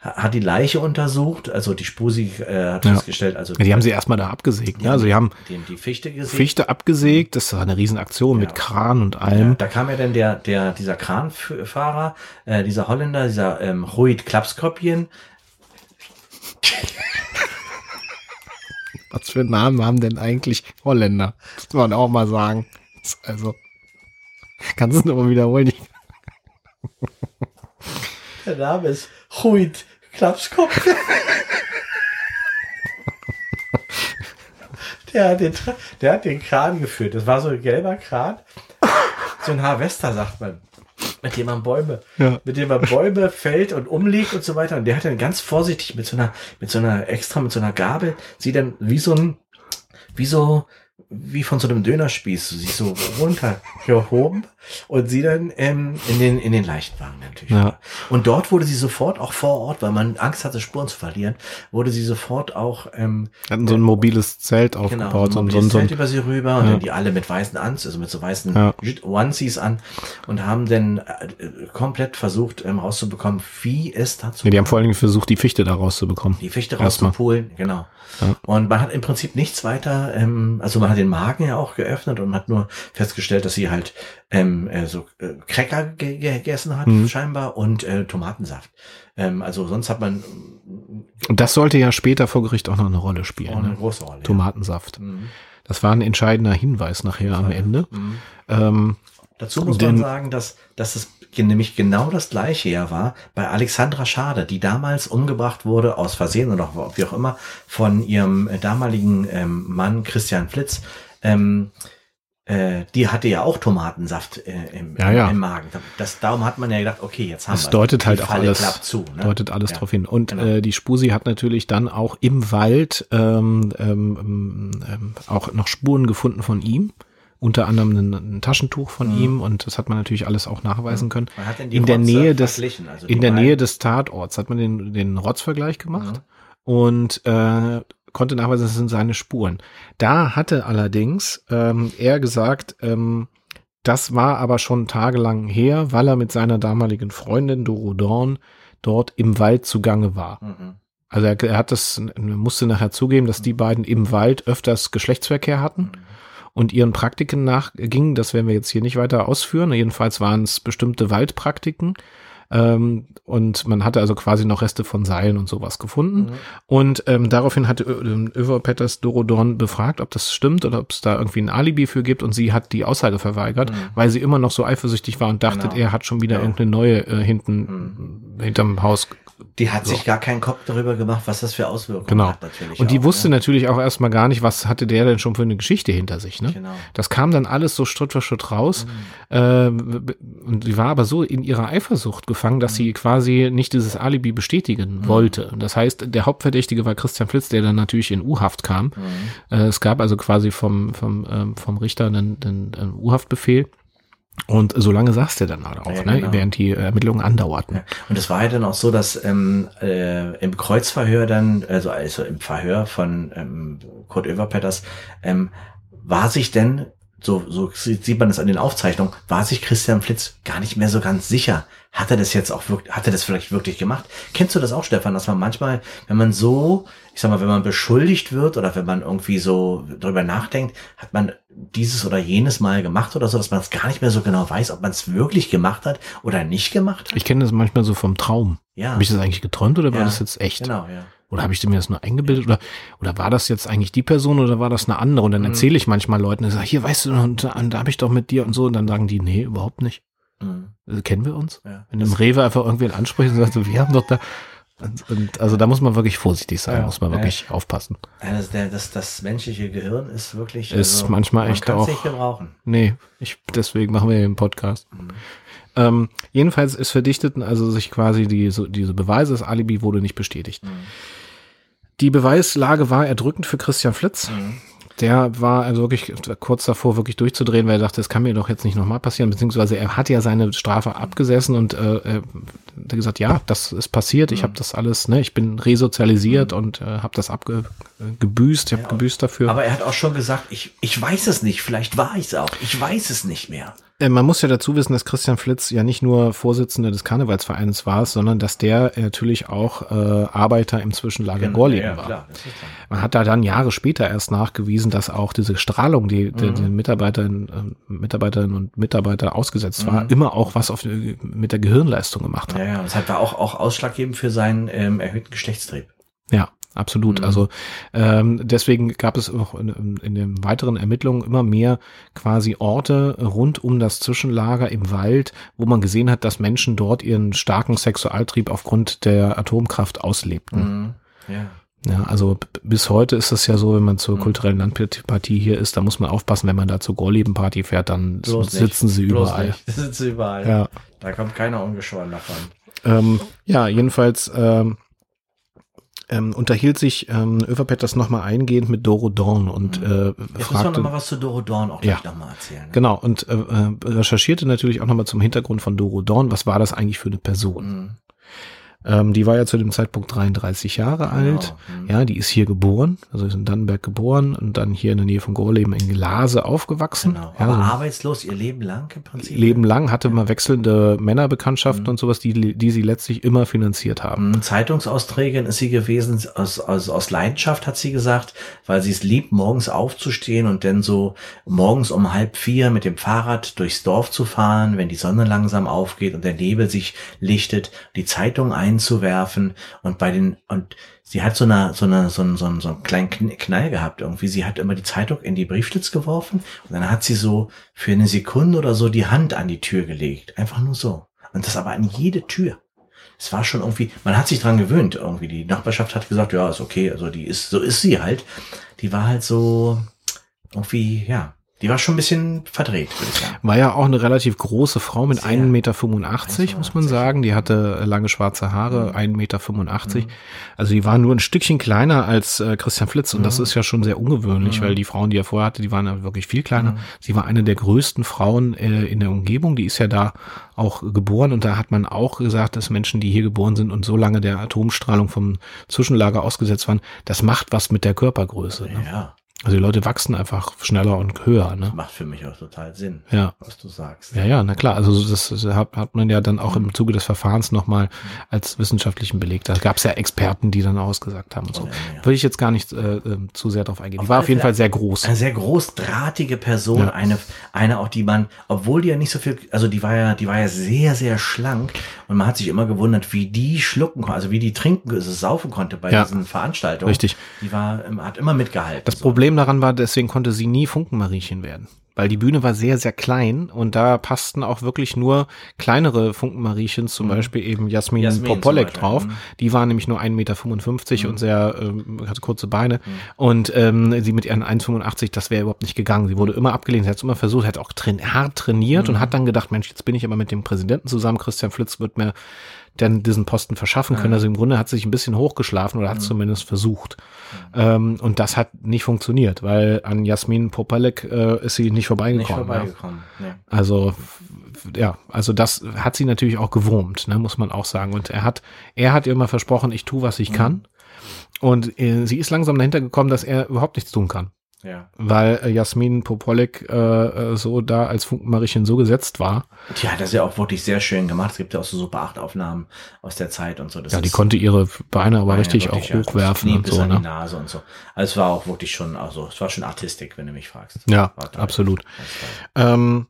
hat die Leiche untersucht, also die Spusi äh, hat Ja. festgestellt, also die haben sie erstmal da abgesägt. Ne? Also sie haben die, die Fichte gesehen. Fichte abgesägt, das war eine Riesenaktion mit Kran und Ja, allem. da kam ja dann der, der, dieser Kranfahrer, äh, dieser Holländer, dieser ähm, Ruid Klapskopien. Was für Namen haben denn eigentlich Holländer? Das muss man auch mal sagen. Also, kannst du es nochmal wiederholen? Der Name ist Huit Klapskopf. der, hat den, der hat den Kran geführt. Das war so ein gelber Kran. So ein Harvester, sagt man. Mit dem man Bäume, Ja. mit dem man Bäume fällt und umlegt und so weiter. Und der hat dann ganz vorsichtig mit so einer, mit so einer extra, mit so einer Gabel, sie dann wie so ein, wie so, wie von so einem Dönerspieß, sich so runtergehoben und sie dann ähm, in den in den Leichtwagen natürlich. Ja. Und dort wurde sie sofort auch vor Ort, weil man Angst hatte, Spuren zu verlieren, wurde sie sofort auch ähm, Hatten so ein mobiles Zelt genau, aufgebaut. so, ein- ein so, ein- Zelt über sie rüber und Ja. dann die alle mit weißen Anz, also mit so weißen Ja. Onesies an und haben dann äh, komplett versucht ähm, rauszubekommen, wie es dazu nee, die haben vor allen Dingen versucht, die Fichte da rauszubekommen. die Fichte rauszupolen, genau. Ja. Und man hat im Prinzip nichts weiter, ähm, also man hat den Magen ja auch geöffnet und hat nur festgestellt, dass sie halt ähm, äh, so äh, Cracker ge gegessen hat, Mhm. scheinbar, und äh, Tomatensaft. Ähm, also sonst hat man Und das sollte ja später vor Gericht auch noch eine Rolle auch spielen. eine Ne? große Rolle. Tomatensaft. Mhm. Das war ein entscheidender Hinweis nachher am Ende. Mhm. Ähm, Dazu muss man sagen, dass, dass es nämlich genau das gleiche ja war bei Alexandra Schade, die damals umgebracht wurde, aus Versehen oder auch- wie auch immer, von ihrem äh, damaligen ähm, Mann Christian Flitz. Ähm, äh, die hatte ja auch Tomatensaft äh, im, Ja, ja. im Magen. Das, darum hat man ja gedacht, okay, jetzt haben Das wir deutet Die halt auch alles, zu. Ne? deutet alles Ja. drauf hin. Und Genau. äh, die Spusi hat natürlich dann auch im Wald ähm, ähm, ähm, auch noch Spuren gefunden von ihm. Unter anderem ein, ein Taschentuch von Mhm. ihm und das hat man natürlich alles auch nachweisen können. In der Rotze Nähe des, also in der. Nähe des Tatorts hat man den, den Rotzvergleich gemacht Mhm. und äh, konnte nachweisen, das sind seine Spuren. Da hatte allerdings ähm, er gesagt, ähm, das war aber schon tagelang her, weil er mit seiner damaligen Freundin Doro Dorn dort im Wald zugange war. Mhm. Also er, er hat das, er musste nachher zugeben, dass die beiden im Wald öfters Geschlechtsverkehr hatten Mhm. Und ihren Praktiken nachgingen. Das werden wir jetzt hier nicht weiter ausführen. Jedenfalls waren es bestimmte Waldpraktiken. Ähm, und man hatte also quasi noch Reste von Seilen und sowas gefunden. Mhm. Und ähm, daraufhin hatte Ö- Över Petters Dorodorn befragt, ob das stimmt oder ob es da irgendwie ein Alibi für gibt. Und sie hat die Aussage verweigert, Mhm. weil sie immer noch so eifersüchtig war und dachte, Genau. er hat schon wieder Ja. Mhm. irgendeine neue äh, hinten hinterm Haus Die hat So. sich gar keinen Kopf darüber gemacht, was das für Auswirkungen Genau. hat natürlich. Und die auch, wusste ne? natürlich auch erstmal gar nicht, was hatte der denn schon für eine Geschichte hinter sich. Ne? Genau. Das kam dann alles so Schritt für Schritt raus. Mhm. Ähm, und sie war aber so in ihrer Eifersucht gefangen, dass sie quasi nicht dieses Alibi bestätigen wollte. Das heißt, der Hauptverdächtige war Christian Flitz, der dann natürlich in U-Haft kam. Mhm. Äh, es gab also quasi vom, vom, ähm, vom Richter einen, einen, einen U-Haftbefehl. Und so lange saß der dann halt auch, Ja, ne? genau. während die Ermittlungen andauerten. Ja. Und es war ja dann auch so, dass ähm, äh, im Kreuzverhör dann, also, also im Verhör von ähm, Kurt Oeverpetters, ähm, war sich denn, so, so sieht man es an den Aufzeichnungen, war sich Christian Flitz gar nicht mehr so ganz sicher. Hat er das jetzt auch wirklich, hat er das vielleicht wirklich gemacht? Kennst du das auch, Stefan, dass man manchmal, wenn man so, ich sag mal, wenn man beschuldigt wird oder wenn man irgendwie so drüber nachdenkt, hat man dieses oder jenes Mal gemacht oder so, dass man es gar nicht mehr so genau weiß, ob man es wirklich gemacht hat oder nicht gemacht hat? Ich kenne das manchmal so vom Traum. Ja. Habe ich das eigentlich geträumt oder war Ja, das jetzt echt? Genau, ja. Oder habe ich mir das nur eingebildet? Oder, oder war das jetzt eigentlich die Person oder war das eine andere? Mhm. Und dann erzähle ich manchmal Leuten, ich sage, hier, weißt du, und, da- da habe ich doch mit dir und so. Und dann sagen die, nee, überhaupt nicht. Mhm. Also, kennen wir uns? Ja. Wenn du im Rewe einfach irgendwen ansprichst und sagst, so, wir haben doch da. Und, und also da muss man wirklich vorsichtig sein, Ja, muss man ja. wirklich aufpassen. Ja, das, der, das, das menschliche Gehirn ist wirklich. Ist manchmal echt man kann's auch- nicht gebrauchen. Nee, ich, deswegen machen wir den Podcast. Mhm. Ähm, jedenfalls ist verdichteten also sich quasi die, so, diese Beweise, das Alibi wurde nicht bestätigt. Mhm. Die Beweislage war erdrückend für Christian Flitz. Mhm. Der war also wirklich kurz davor, wirklich durchzudrehen, weil er dachte, das kann mir doch jetzt nicht nochmal passieren, beziehungsweise er hat ja seine Strafe abgesessen und äh, hat gesagt, ja, das ist passiert, ich habe das alles, ne, ich bin resozialisiert und äh, habe das abgebüßt, ich habe Ja, gebüßt dafür. Aber er hat auch schon gesagt, ich, ich weiß es nicht, vielleicht war ich es auch. Ich weiß es nicht mehr. Äh, Man muss ja dazu wissen, dass Christian Flitz ja nicht nur Vorsitzender des Karnevalsvereins war, sondern dass der natürlich auch äh, Arbeiter im Zwischenlager Gorleben ja, war. klar. Man hat da dann Jahre später erst nachgewiesen, dass auch diese Strahlung, die die, Mhm. die Mitarbeiterinnen, äh, Mitarbeiterinnen und Mitarbeiter ausgesetzt war, Mhm. immer auch was auf, mit der Gehirnleistung gemacht hat. Ja, ja, das hat war auch, auch ausschlaggebend für seinen ähm, erhöhten Geschlechtstrieb. Ja, absolut. Mhm. Also ähm, deswegen gab es auch in, in den weiteren Ermittlungen immer mehr quasi Orte rund um das Zwischenlager im Wald, wo man gesehen hat, dass Menschen dort ihren starken Sexualtrieb aufgrund der Atomkraft auslebten. Mhm. Ja. Ja, also bis heute ist es ja so, wenn man zur Mhm. kulturellen Landpartie hier ist, da muss man aufpassen, wenn man da zur Gorleben-Party fährt, dann Bloß sitzen nicht. sie Bloß überall. Nicht. Sitzen sie überall. Ja. Da kommt keiner ungeschoren davon. Ähm, ja, jedenfalls ähm, ähm, unterhielt sich ähm, Överpet das nochmal eingehend mit Doro Dorn und äh, Mhm. Jetzt müssen wir fragte, noch mal was zu Doro Dorn auch Ja. gleich noch mal erzählen. Ne? genau, und äh, äh, recherchierte natürlich auch nochmal zum Hintergrund von Doro Dorn, was war das eigentlich für eine Person? Ähm, die war ja zu dem Zeitpunkt 33 Jahre alt. Genau. Mhm. Ja, die ist hier geboren, also ist in Dannenberg geboren und dann hier in der Nähe von Gorleben in Glase aufgewachsen. Genau. Ja, Aber so ein arbeitslos ihr Leben lang im Prinzip. Leben lang hatte man wechselnde Männerbekanntschaften Mhm. und sowas, die, die sie letztlich immer finanziert haben. Mhm, Zeitungsausträgerin ist sie gewesen, aus, aus, aus Leidenschaft hat sie gesagt, weil sie es liebt, morgens aufzustehen und dann so morgens um halb vier mit dem Fahrrad durchs Dorf zu fahren, wenn die Sonne langsam aufgeht und der Nebel sich lichtet, die Zeitung einzuwerfen und bei den, und sie hat so eine, so eine, so einen, so einen, so einen kleinen Kn- Knall gehabt irgendwie. Sie hat immer die Zeitung in die Briefschlitz geworfen und dann hat sie so für eine Sekunde oder so die Hand an die Tür gelegt. Einfach nur so. Und das aber an jede Tür es war schon irgendwie, man hat sich dran gewöhnt irgendwie. Die Nachbarschaft hat gesagt, ja, ist okay, also die ist, so ist sie halt. Die war halt so irgendwie, ja, die war schon ein bisschen verdreht, würde ich sagen. War ja auch eine relativ große Frau mit Sehr. 1,85 Meter, muss man 1,85. sagen. Die hatte lange schwarze Haare, Mhm. 1,85 Meter. Also die war nur ein Stückchen kleiner als äh, Christian Flitz und das Mhm. ist ja schon sehr ungewöhnlich, Mhm. weil die Frauen, die er vorher hatte, die waren ja wirklich viel kleiner. Mhm. Sie war eine der größten Frauen äh, in der Umgebung. Die ist ja da auch geboren und da hat man auch gesagt, dass Menschen, die hier geboren sind und so lange der Atomstrahlung vom Zwischenlager ausgesetzt waren, das macht was mit der Körpergröße. Ne? Ja, Also die Leute wachsen einfach schneller und höher. Ne? macht für mich auch total Sinn, Ja. was du sagst. Ja, ja, na klar. Also das, das hat, hat man ja dann auch im Zuge des Verfahrens nochmal als wissenschaftlichen Beleg. Da gab es ja Experten, die dann ausgesagt haben und so. Ja, ja. Würde ich jetzt gar nicht äh, äh, zu sehr drauf eingehen. Die Auf war auf jeden Fall sehr groß. Eine sehr großdrahtige Person, Ja. eine, eine auch, die man, obwohl die ja nicht so viel, also die war ja, die war ja sehr, sehr schlank und man hat sich immer gewundert, wie die schlucken, kon- also wie die trinken, also saufen konnte bei diesen Veranstaltungen. Richtig. Die war, ähm, hat immer mitgehalten. Das so. Problem daran war, deswegen konnte sie nie Funkenmariechen werden. Weil die Bühne war sehr, sehr klein und da passten auch wirklich nur kleinere Funkenmariechen, zum Beispiel eben Jasmin, Mhm. Jasmin Popolek drauf. mhm. Die war nämlich nur 1,55 Meter und sehr, ähm, hatte kurze Beine. Mhm. Und ähm, sie mit ihren 1,85, das wäre überhaupt nicht gegangen. Sie wurde immer abgelehnt, sie hat es immer versucht, hat auch train hart trainiert Mhm. und hat dann gedacht, Mensch, jetzt bin ich aber mit dem Präsidenten zusammen, Christian Flitz wird mir denn diesen Posten verschaffen können. Also im Grunde hat sich ein bisschen hochgeschlafen oder hat es Mhm. zumindest versucht. Ähm, und das hat nicht funktioniert, weil an Jasmin Popelek äh, ist sie nicht nicht vorbeigekommen. ja. vorbeigekommen. Nee. Also ja, also das hat sie natürlich auch gewurmt, ne, muss man auch sagen. Und er hat, er hat ihr immer versprochen, ich tue, was ich kann. Und äh, sie ist langsam dahinter gekommen, dass er überhaupt nichts tun kann. Ja. Weil äh, Jasmin Popolek äh, äh, so da als Funkenmariechen so gesetzt war. Hat das ja auch wirklich sehr schön gemacht. Es gibt ja auch so Super 8 Aufnahmen aus der Zeit und so. Das Ja, die ist- konnte ihre Beine aber ja richtig wirklich, auch ja, hochwerfen und so, an die ne? Nase und so. Also es war auch wirklich schon, also es war schon Artistik, wenn du mich fragst. Ja, absolut. Ähm,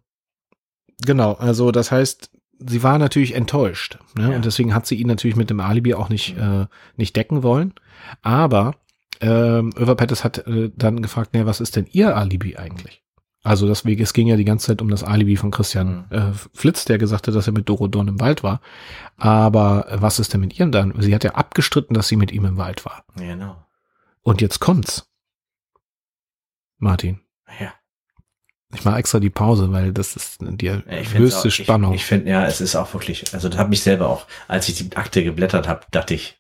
genau, also das heißt, sie war natürlich enttäuscht. Ne? Ja. Und deswegen hat sie ihn natürlich mit dem Alibi auch nicht, äh, nicht decken wollen. Aber ähm, Överpettis hat äh, dann gefragt, naja, was ist denn ihr Alibi eigentlich? Also deswegen, es ging ja die ganze Zeit um das Alibi von Christian Mhm. äh, Flitz, der gesagt hat, dass er mit Doro Dorn im Wald war. Aber äh, was ist denn mit ihr dann? Sie hat ja abgestritten, dass sie mit ihm im Wald war. Genau. Und jetzt kommt's. Martin. Ja. Ich mache extra die Pause, weil das ist die höchste auch, Spannung. Ich, ich finde, ja, es ist auch wirklich, also das hat mich selber auch, als ich die Akte geblättert habe, dachte ich,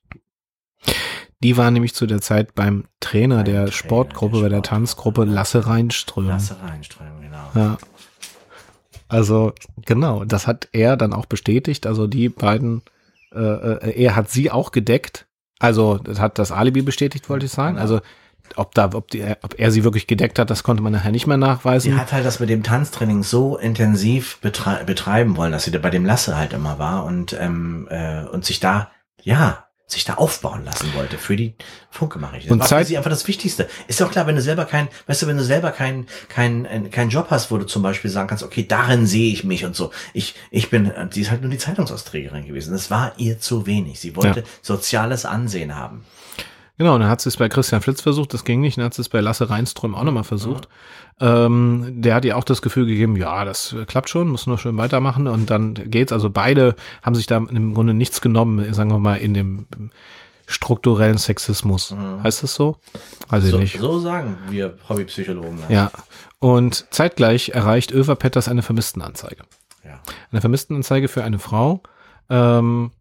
die war nämlich zu der Zeit beim Trainer der Trainer Sportgruppe, der bei der Sportgruppe. Tanzgruppe Lasse Reinström. Lasse reinströmen, genau. Ja. Also genau, das hat er dann auch bestätigt. Also die beiden, äh, äh, er hat sie auch gedeckt. Also das hat das Alibi bestätigt, wollte ich sagen. Genau. Also ob da, ob, die, ob er sie wirklich gedeckt hat, das konnte man nachher nicht mehr nachweisen. Sie hat halt das mit dem Tanztraining so intensiv betrei betreiben wollen, dass sie da bei dem Lasse halt immer war und, ähm, äh, und sich da, ja, sich da aufbauen lassen wollte für die Funkemache. Das Und war für Zeit- sie einfach das Wichtigste. Ist doch klar, wenn du selber kein, weißt du, wenn du selber kein, kein, äh, kein Job hast, wo du zum Beispiel sagen kannst, okay, darin sehe ich mich und so. Ich, ich bin, äh, sie ist halt nur die Zeitungsausträgerin gewesen. Das war ihr zu wenig. Sie wollte soziales Ansehen haben. Genau, und dann hat sie es bei Christian Flitz versucht, das ging nicht, dann hat sie es bei Lasse Reinström auch nochmal versucht. Ähm, der hat ihr auch das Gefühl gegeben, ja, das klappt schon, muss nur schön weitermachen und dann geht's. Also beide haben sich da im Grunde nichts genommen, sagen wir mal, in dem strukturellen Sexismus. Heißt das so? Weiß ich So, nicht. so sagen wir Hobbypsychologen. das. Ja. Und zeitgleich erreicht Över Petters eine Vermisstenanzeige. ja. Eine Vermisstenanzeige für eine Frau, ähm,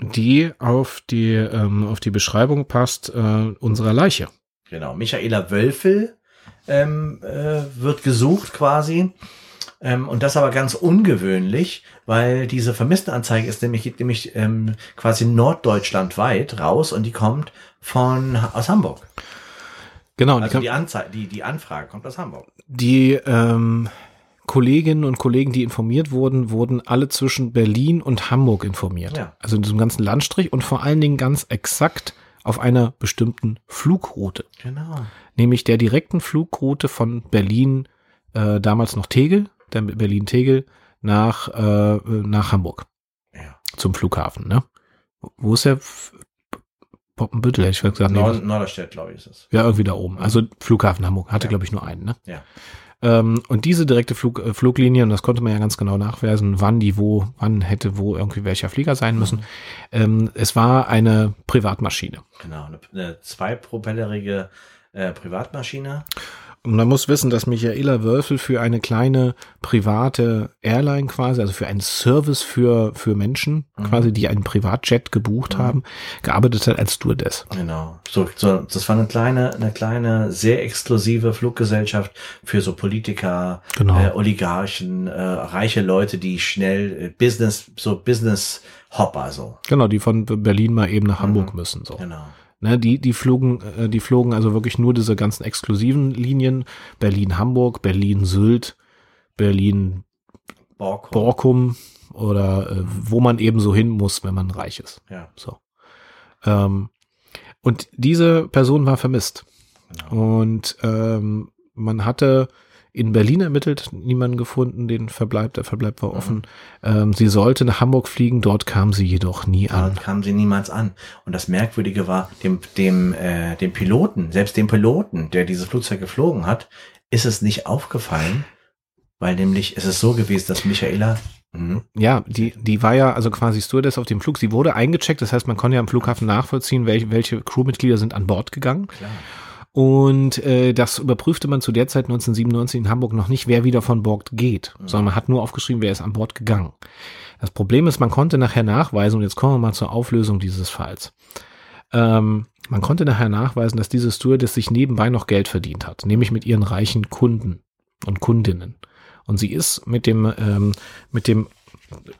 die auf die, ähm, auf die Beschreibung passt äh, unserer Leiche. Genau. Michaela Wölfel ähm, äh, wird gesucht quasi. Ähm, und das aber ganz ungewöhnlich, weil diese Vermisstenanzeige ist nämlich, geht nämlich ähm, quasi norddeutschlandweit raus und die kommt von aus Hamburg. Genau, Also die, die, Anzeige, die, die Anfrage kommt aus Hamburg. die ähm, Kolleginnen und Kollegen, die informiert wurden, wurden alle zwischen Berlin und Hamburg informiert. Ja. Also in diesem ganzen Landstrich und vor allen Dingen ganz exakt auf einer bestimmten Flugroute. Genau. nämlich der direkten Flugroute von Berlin, äh, damals noch Tegel, der Berlin-Tegel, nach, äh, nach Hamburg Ja. zum Flughafen. Ne? Wo ist der? F- Poppenbüttel, hätte ich gesagt. Nee, Nord Norderstedt, glaube ich, ist es. ja, irgendwie da oben. Also Flughafen Hamburg. Hatte, Ja. glaube ich, nur einen. Ne? Ja. Ähm, und diese direkte Flug, äh, Fluglinie, und das konnte man ja ganz genau nachweisen, wann die wo, wann hätte wo irgendwie welcher Flieger sein müssen. Ähm, es war eine Privatmaschine. Genau. Eine, eine zweipropellerige äh, Privatmaschine. Und man muss wissen, dass Michaela Wölfel für eine kleine private Airline quasi, also für einen Service für, für Menschen, quasi, die einen Privatjet gebucht haben, gearbeitet hat als Stewardess. Genau. So, so, das war eine kleine, eine kleine, sehr exklusive Fluggesellschaft für so Politiker, Genau. äh, Oligarchen, äh, reiche Leute, die schnell äh, Business, so Business Hopper, so. Genau, die von Berlin mal eben nach Hamburg müssen, so. Genau. Ne, die, die flogen, äh, die flogen also wirklich nur diese ganzen exklusiven Linien. Berlin-Hamburg, Berlin-Sylt, Berlin Borg. Borkum oder äh, wo man eben so hin muss, wenn man reich ist. Ja. So. Ähm, und diese Person war vermisst. Genau. Und ähm, man hatte in Berlin ermittelt, niemanden gefunden, den Verbleib, der Verbleib war offen. Ähm, sie sollte nach Hamburg fliegen, dort kam sie jedoch nie an. kam sie niemals an. Und das Merkwürdige war, dem, dem, äh, dem Piloten, selbst dem Piloten, der dieses Flugzeug geflogen hat, ist es nicht aufgefallen, weil nämlich es ist so gewesen, dass Michaela, mhm, Ja, die, die war ja also quasi Stewardess auf dem Flug. Sie wurde eingecheckt, das heißt, man konnte ja am Flughafen nachvollziehen, welche, welche Crewmitglieder sind an Bord gegangen. klar, Und äh, das überprüfte man zu der Zeit 1997 in Hamburg noch nicht, wer wieder von Bord geht, sondern man hat nur aufgeschrieben, wer ist an Bord gegangen. Das Problem ist, man konnte nachher nachweisen, und jetzt kommen wir mal zur Auflösung dieses Falls. Ähm, man konnte nachher nachweisen, dass diese Stewardess sich nebenbei noch Geld verdient hat, nämlich mit ihren reichen Kunden und Kundinnen. Und sie ist mit dem, ähm, mit dem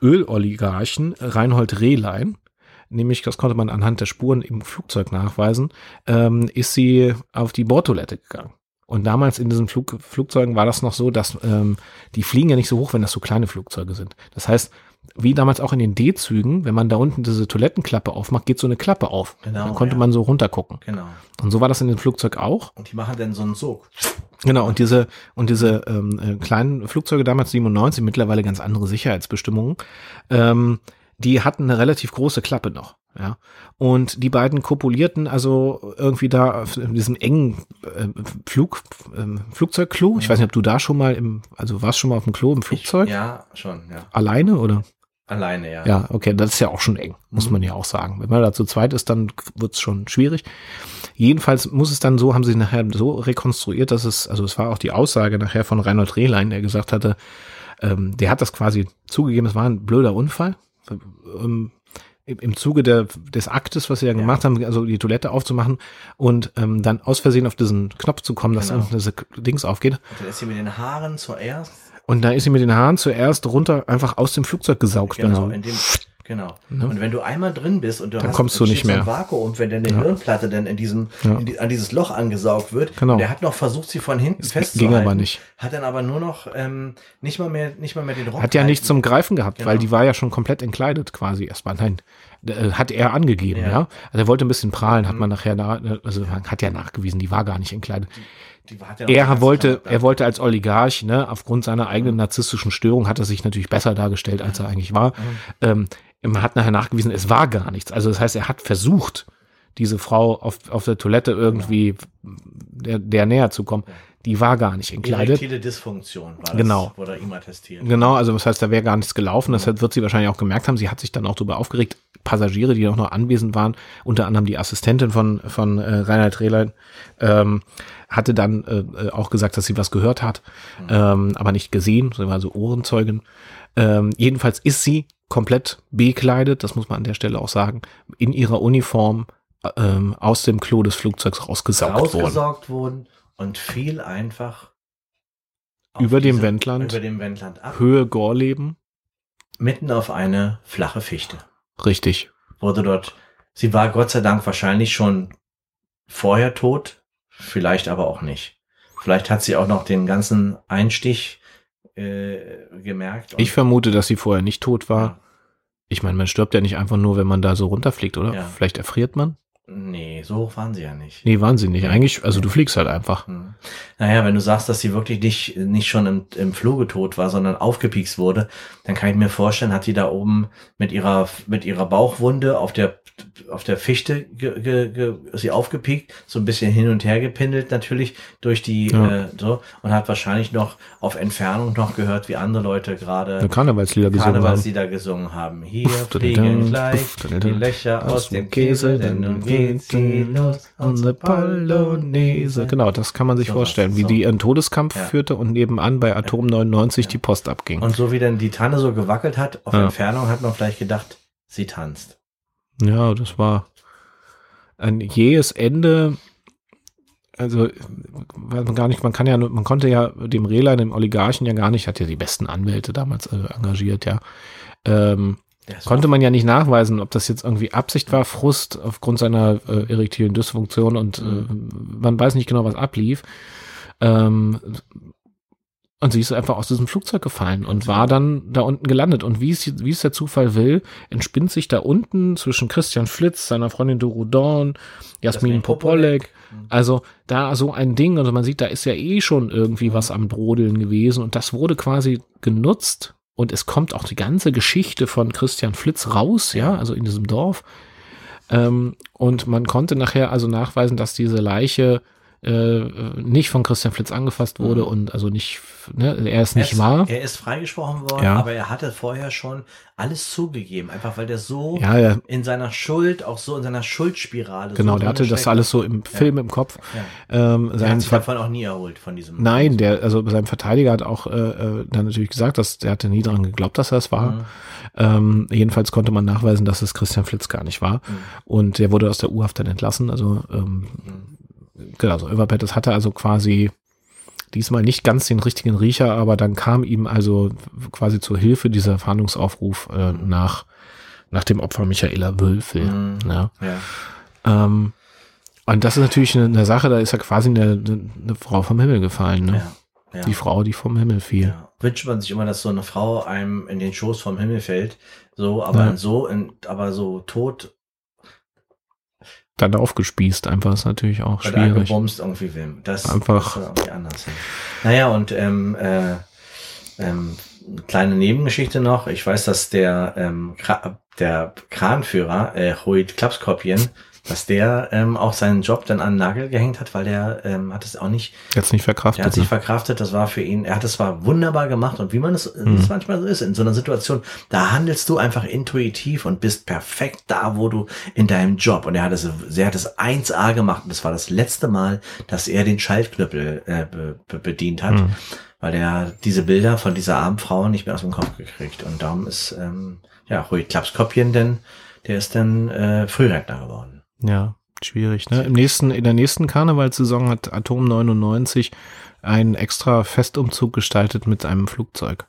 Öloligarchen Reinhold Rehlein, nämlich das konnte man anhand der Spuren im Flugzeug nachweisen, ähm, ist sie auf die Bordtoilette gegangen. Und damals in diesen Flug, Flugzeugen war das noch so, dass ähm, die fliegen ja nicht so hoch, wenn das so kleine Flugzeuge sind. Das heißt, wie damals auch in den D-Zügen, wenn man da unten diese Toilettenklappe aufmacht, geht so eine Klappe auf. Genau, Dann konnte ja. man so runtergucken. genau. Und so war das in dem Flugzeug auch. Und die machen dann so einen Sog. Genau, und diese, und diese ähm, äh, kleinen Flugzeuge damals 97, mittlerweile ganz andere Sicherheitsbestimmungen, ähm, die hatten eine relativ große Klappe noch. Ja, und die beiden kopulierten also irgendwie da auf diesem engen äh, Flug, ähm, Flugzeugklo. Ich weiß nicht, ob du da schon mal im, also warst schon mal auf dem Klo im Flugzeug? Ich, ja, schon, ja. Alleine oder? Alleine, ja. Ja, okay, das ist ja auch schon eng, muss man ja auch sagen. Wenn man da zu zweit ist, dann wird's schon schwierig. Jedenfalls muss es dann so, haben sie nachher so rekonstruiert, dass es, also es war auch die Aussage nachher von Reinhold Rehlein, der gesagt hatte, ähm, der hat das quasi zugegeben, es war ein blöder Unfall. Ähm, im Zuge der, des Aktes, was sie ja gemacht haben, also die Toilette aufzumachen und ähm, dann aus Versehen auf diesen Knopf zu kommen, dass Genau. unten diese Dings aufgeht. Und dann ist sie mit den Haaren zuerst. Und da ist sie mit den Haaren zuerst runter einfach aus dem Flugzeug gesaugt. Genau, also, in dem, genau. Und wenn du einmal drin bist und du Dann hast kommst du nicht mehr. ein Vakuum, wenn deine Hirnplatte dann in diesem, Ja. in die, an dieses Loch angesaugt wird, Genau. der hat noch versucht, sie von hinten festzuhalten. ging aber nicht. Hat dann aber nur noch ähm, nicht mal mehr, nicht mal mehr den Rock. Hat ja nichts zum Greifen gehabt, weil Genau. die war ja schon komplett entkleidet quasi erstmal. Nein, äh, hat er angegeben, ja. Ja. Mhm. Also er wollte ein bisschen prahlen, hat man nachher, na, also man hat ja nachgewiesen, die war gar nicht entkleidet. Die ja die Er wollte, er wollte als Oligarch, ne, aufgrund seiner eigenen narzisstischen Störung hat er sich natürlich besser dargestellt, als er eigentlich war. Ähm, man hat nachher nachgewiesen, es war gar nichts. Also das heißt, er hat versucht, diese Frau auf, auf der Toilette irgendwie der, der näher zu kommen, die war gar nicht entkleidet. Erektile Dysfunktion war Genau. das, wurde ihm attestiert. Genau, also das heißt, da wäre gar nichts gelaufen. Das wird sie wahrscheinlich auch gemerkt haben. Sie hat sich dann auch darüber aufgeregt. Passagiere, die auch noch anwesend waren, unter anderem die Assistentin von, von äh, Reinhard Rehlein, ähm, hatte dann äh, auch gesagt, dass sie was gehört hat, ähm, aber nicht gesehen. Sie war so Ohrenzeugin. Ähm, jedenfalls ist sie komplett bekleidet, das muss man an der Stelle auch sagen, in ihrer Uniform ähm, aus dem Klo des Flugzeugs rausgesaugt, worden. Rausgesaugt wurden und fiel einfach Über dem diese- Wendland. Über dem Wendland ab. Höhe Gorleben. Mitten auf eine flache Fichte. Richtig. Wurde dort, sie war Gott sei Dank wahrscheinlich schon vorher tot, vielleicht aber auch nicht. Vielleicht hat sie auch noch den ganzen Einstich äh, gemerkt. Ich vermute, dass sie vorher nicht tot war. Ja. Ich meine, man stirbt ja nicht einfach nur, wenn man da so runterfliegt, oder? Ja. Vielleicht erfriert man? Nee, so hoch waren sie ja nicht. Nee, wahnsinnig. Eigentlich, also du fliegst halt einfach. Hm. Naja, wenn du sagst, dass sie wirklich nicht, nicht schon im, im Fluge tot war, sondern aufgepiekst wurde, dann kann ich mir vorstellen, hat die da oben mit ihrer, mit ihrer Bauchwunde auf der, auf der Fichte ge, ge, ge, sie aufgepiekt, so ein bisschen hin und her gepindelt natürlich durch die, Ja. äh, so, und hat wahrscheinlich noch auf Entfernung noch gehört, wie andere Leute gerade Karnevalslieder gesungen haben. Karnevalslieder gesungen haben. Hier fliegen gleich die Löcher aus dem Käse, denn nun geht sie los, unsere Polonaise. Genau, das kann man sich So vorstellen, was, wie so. die ihren Todeskampf Ja. führte und nebenan bei Atom 99 die Post abging. Und so wie dann die Tanne so gewackelt hat, auf Ja. Entfernung hat man vielleicht gedacht, sie tanzt. Ja, das war ein jähes Ende. Also, weiß man gar nicht, man kann ja, man konnte ja dem Rehlein, dem Oligarchen ja gar nicht, hat ja die besten Anwälte damals äh, engagiert, ja. Ähm, konnte man ja nicht nachweisen, ob das jetzt irgendwie Absicht war, Frust aufgrund seiner äh, erektilen Dysfunktion und äh, man weiß nicht genau, was ablief. Ähm, und sie ist einfach aus diesem Flugzeug gefallen und war dann da unten gelandet. Und wie es, wie es der Zufall will, entspinnt sich da unten zwischen Christian Flitz, seiner Freundin Doro Dorn, Jasmin Popolek, Mhm. also da so ein Ding, also man sieht, da ist ja eh schon irgendwie was am Brodeln gewesen. Und das wurde quasi genutzt und es kommt auch die ganze Geschichte von Christian Flitz raus, ja, also in diesem Dorf. Ähm, und man konnte nachher also nachweisen, dass diese Leiche äh, nicht von Christian Flitz angefasst wurde Mhm. und also nicht, ne, er ist nicht er ist, wahr. Er ist freigesprochen worden, Ja. aber er hatte vorher schon alles zugegeben, einfach weil der so Ja, ja, in seiner Schuld, auch so in seiner Schuldspirale. genau, so der hatte das alles so im Film im Kopf. Ja. Ähm, Er sein hat sich davon auch nie erholt, von diesem. Nein, der, also sein Verteidiger hat auch äh, äh, dann natürlich gesagt, dass der hatte nie daran geglaubt, dass er es war. Mhm. Ähm, jedenfalls konnte man nachweisen, dass es Christian Flitz gar nicht war. Mhm. Und der wurde aus der U-Haft dann entlassen. Also ähm, genau, so Överpet, das hatte also quasi diesmal nicht ganz den richtigen Riecher, aber dann kam ihm also quasi zur Hilfe dieser Fahndungsaufruf äh, nach, nach dem Opfer Michaela Wölfel. Mhm. Ja. Ja. Ähm, und das ist natürlich eine, eine Sache, da ist ja quasi eine, eine Frau vom Himmel gefallen. Ne? Ja. Ja. Die Frau, die vom Himmel fiel. Ja. Wünscht man sich immer, dass so eine Frau einem in den Schoß vom Himmel fällt. So, aber so, in, aber so tot Dann aufgespießt, einfach ist natürlich auch oder schwierig. gebumst irgendwie will. Das Einfach- das irgendwie anders. Naja, und ähm, äh, ähm, eine kleine Nebengeschichte noch. Ich weiß, dass der, ähm, Kra der Kranführer, äh, Huit Klapskopien, dass der ähm, auch seinen Job dann an den Nagel gehängt hat, weil der ähm, hat es auch nicht Jetzt nicht Er verkraftet. hat sich Ne? verkraftet, das war für ihn, er hat es zwar wunderbar gemacht und wie man es Mhm. manchmal so ist, in so einer Situation, da handelst du einfach intuitiv und bist perfekt da, wo du in deinem Job. Und er hat es, er hat es 1A gemacht und das war das letzte Mal, dass er den Schaltknüppel äh, be, be, bedient hat, Mhm. weil er diese Bilder von dieser armen Frau nicht mehr aus dem Kopf gekriegt. Und darum ist, ähm, ja, Rui Klapskopien, denn der ist dann äh, Frührentner geworden. Ja, schwierig. Ne? Im nächsten, in der nächsten Karnevalssaison hat Atom 99 einen extra Festumzug gestaltet mit einem Flugzeug.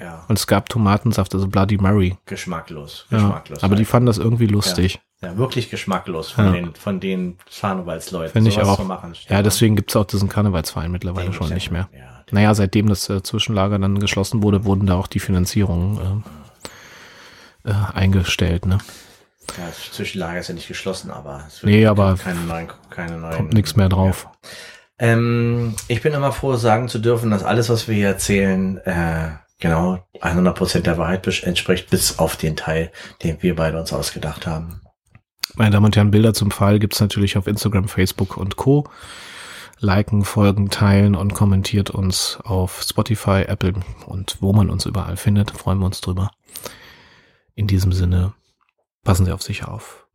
Ja, Und es gab Tomatensaft, also Bloody Mary. geschmacklos, Ja, geschmacklos. aber die fanden das irgendwie lustig. Ja, wirklich geschmacklos von Ja. den, von den Karnevalsleuten. Finde ich auch. Ja, deswegen gibt's auch diesen Karnevalsverein mittlerweile Den schon nicht ja mehr. Ja, Naja, seitdem das äh, Zwischenlager dann geschlossen wurde, wurden da auch die Finanzierungen äh, äh, eingestellt. Ne? Ja, das Zwischenlager ist ja nicht geschlossen, aber es Nee, aber keine neuen, keine neuen. Kommt nichts mehr drauf. Ähm, ich bin immer froh, sagen zu dürfen, dass alles, was wir hier erzählen, äh, genau 100% der Wahrheit entspricht, bis auf den Teil, den wir beide uns ausgedacht haben. Meine Damen und Herren, Bilder zum Fall gibt's natürlich auf Instagram, Facebook und Co. Liken, folgen, teilen und kommentiert uns auf Spotify, Apple und wo man uns überall findet. Freuen wir uns drüber. In diesem Sinne, passen Sie auf sich auf.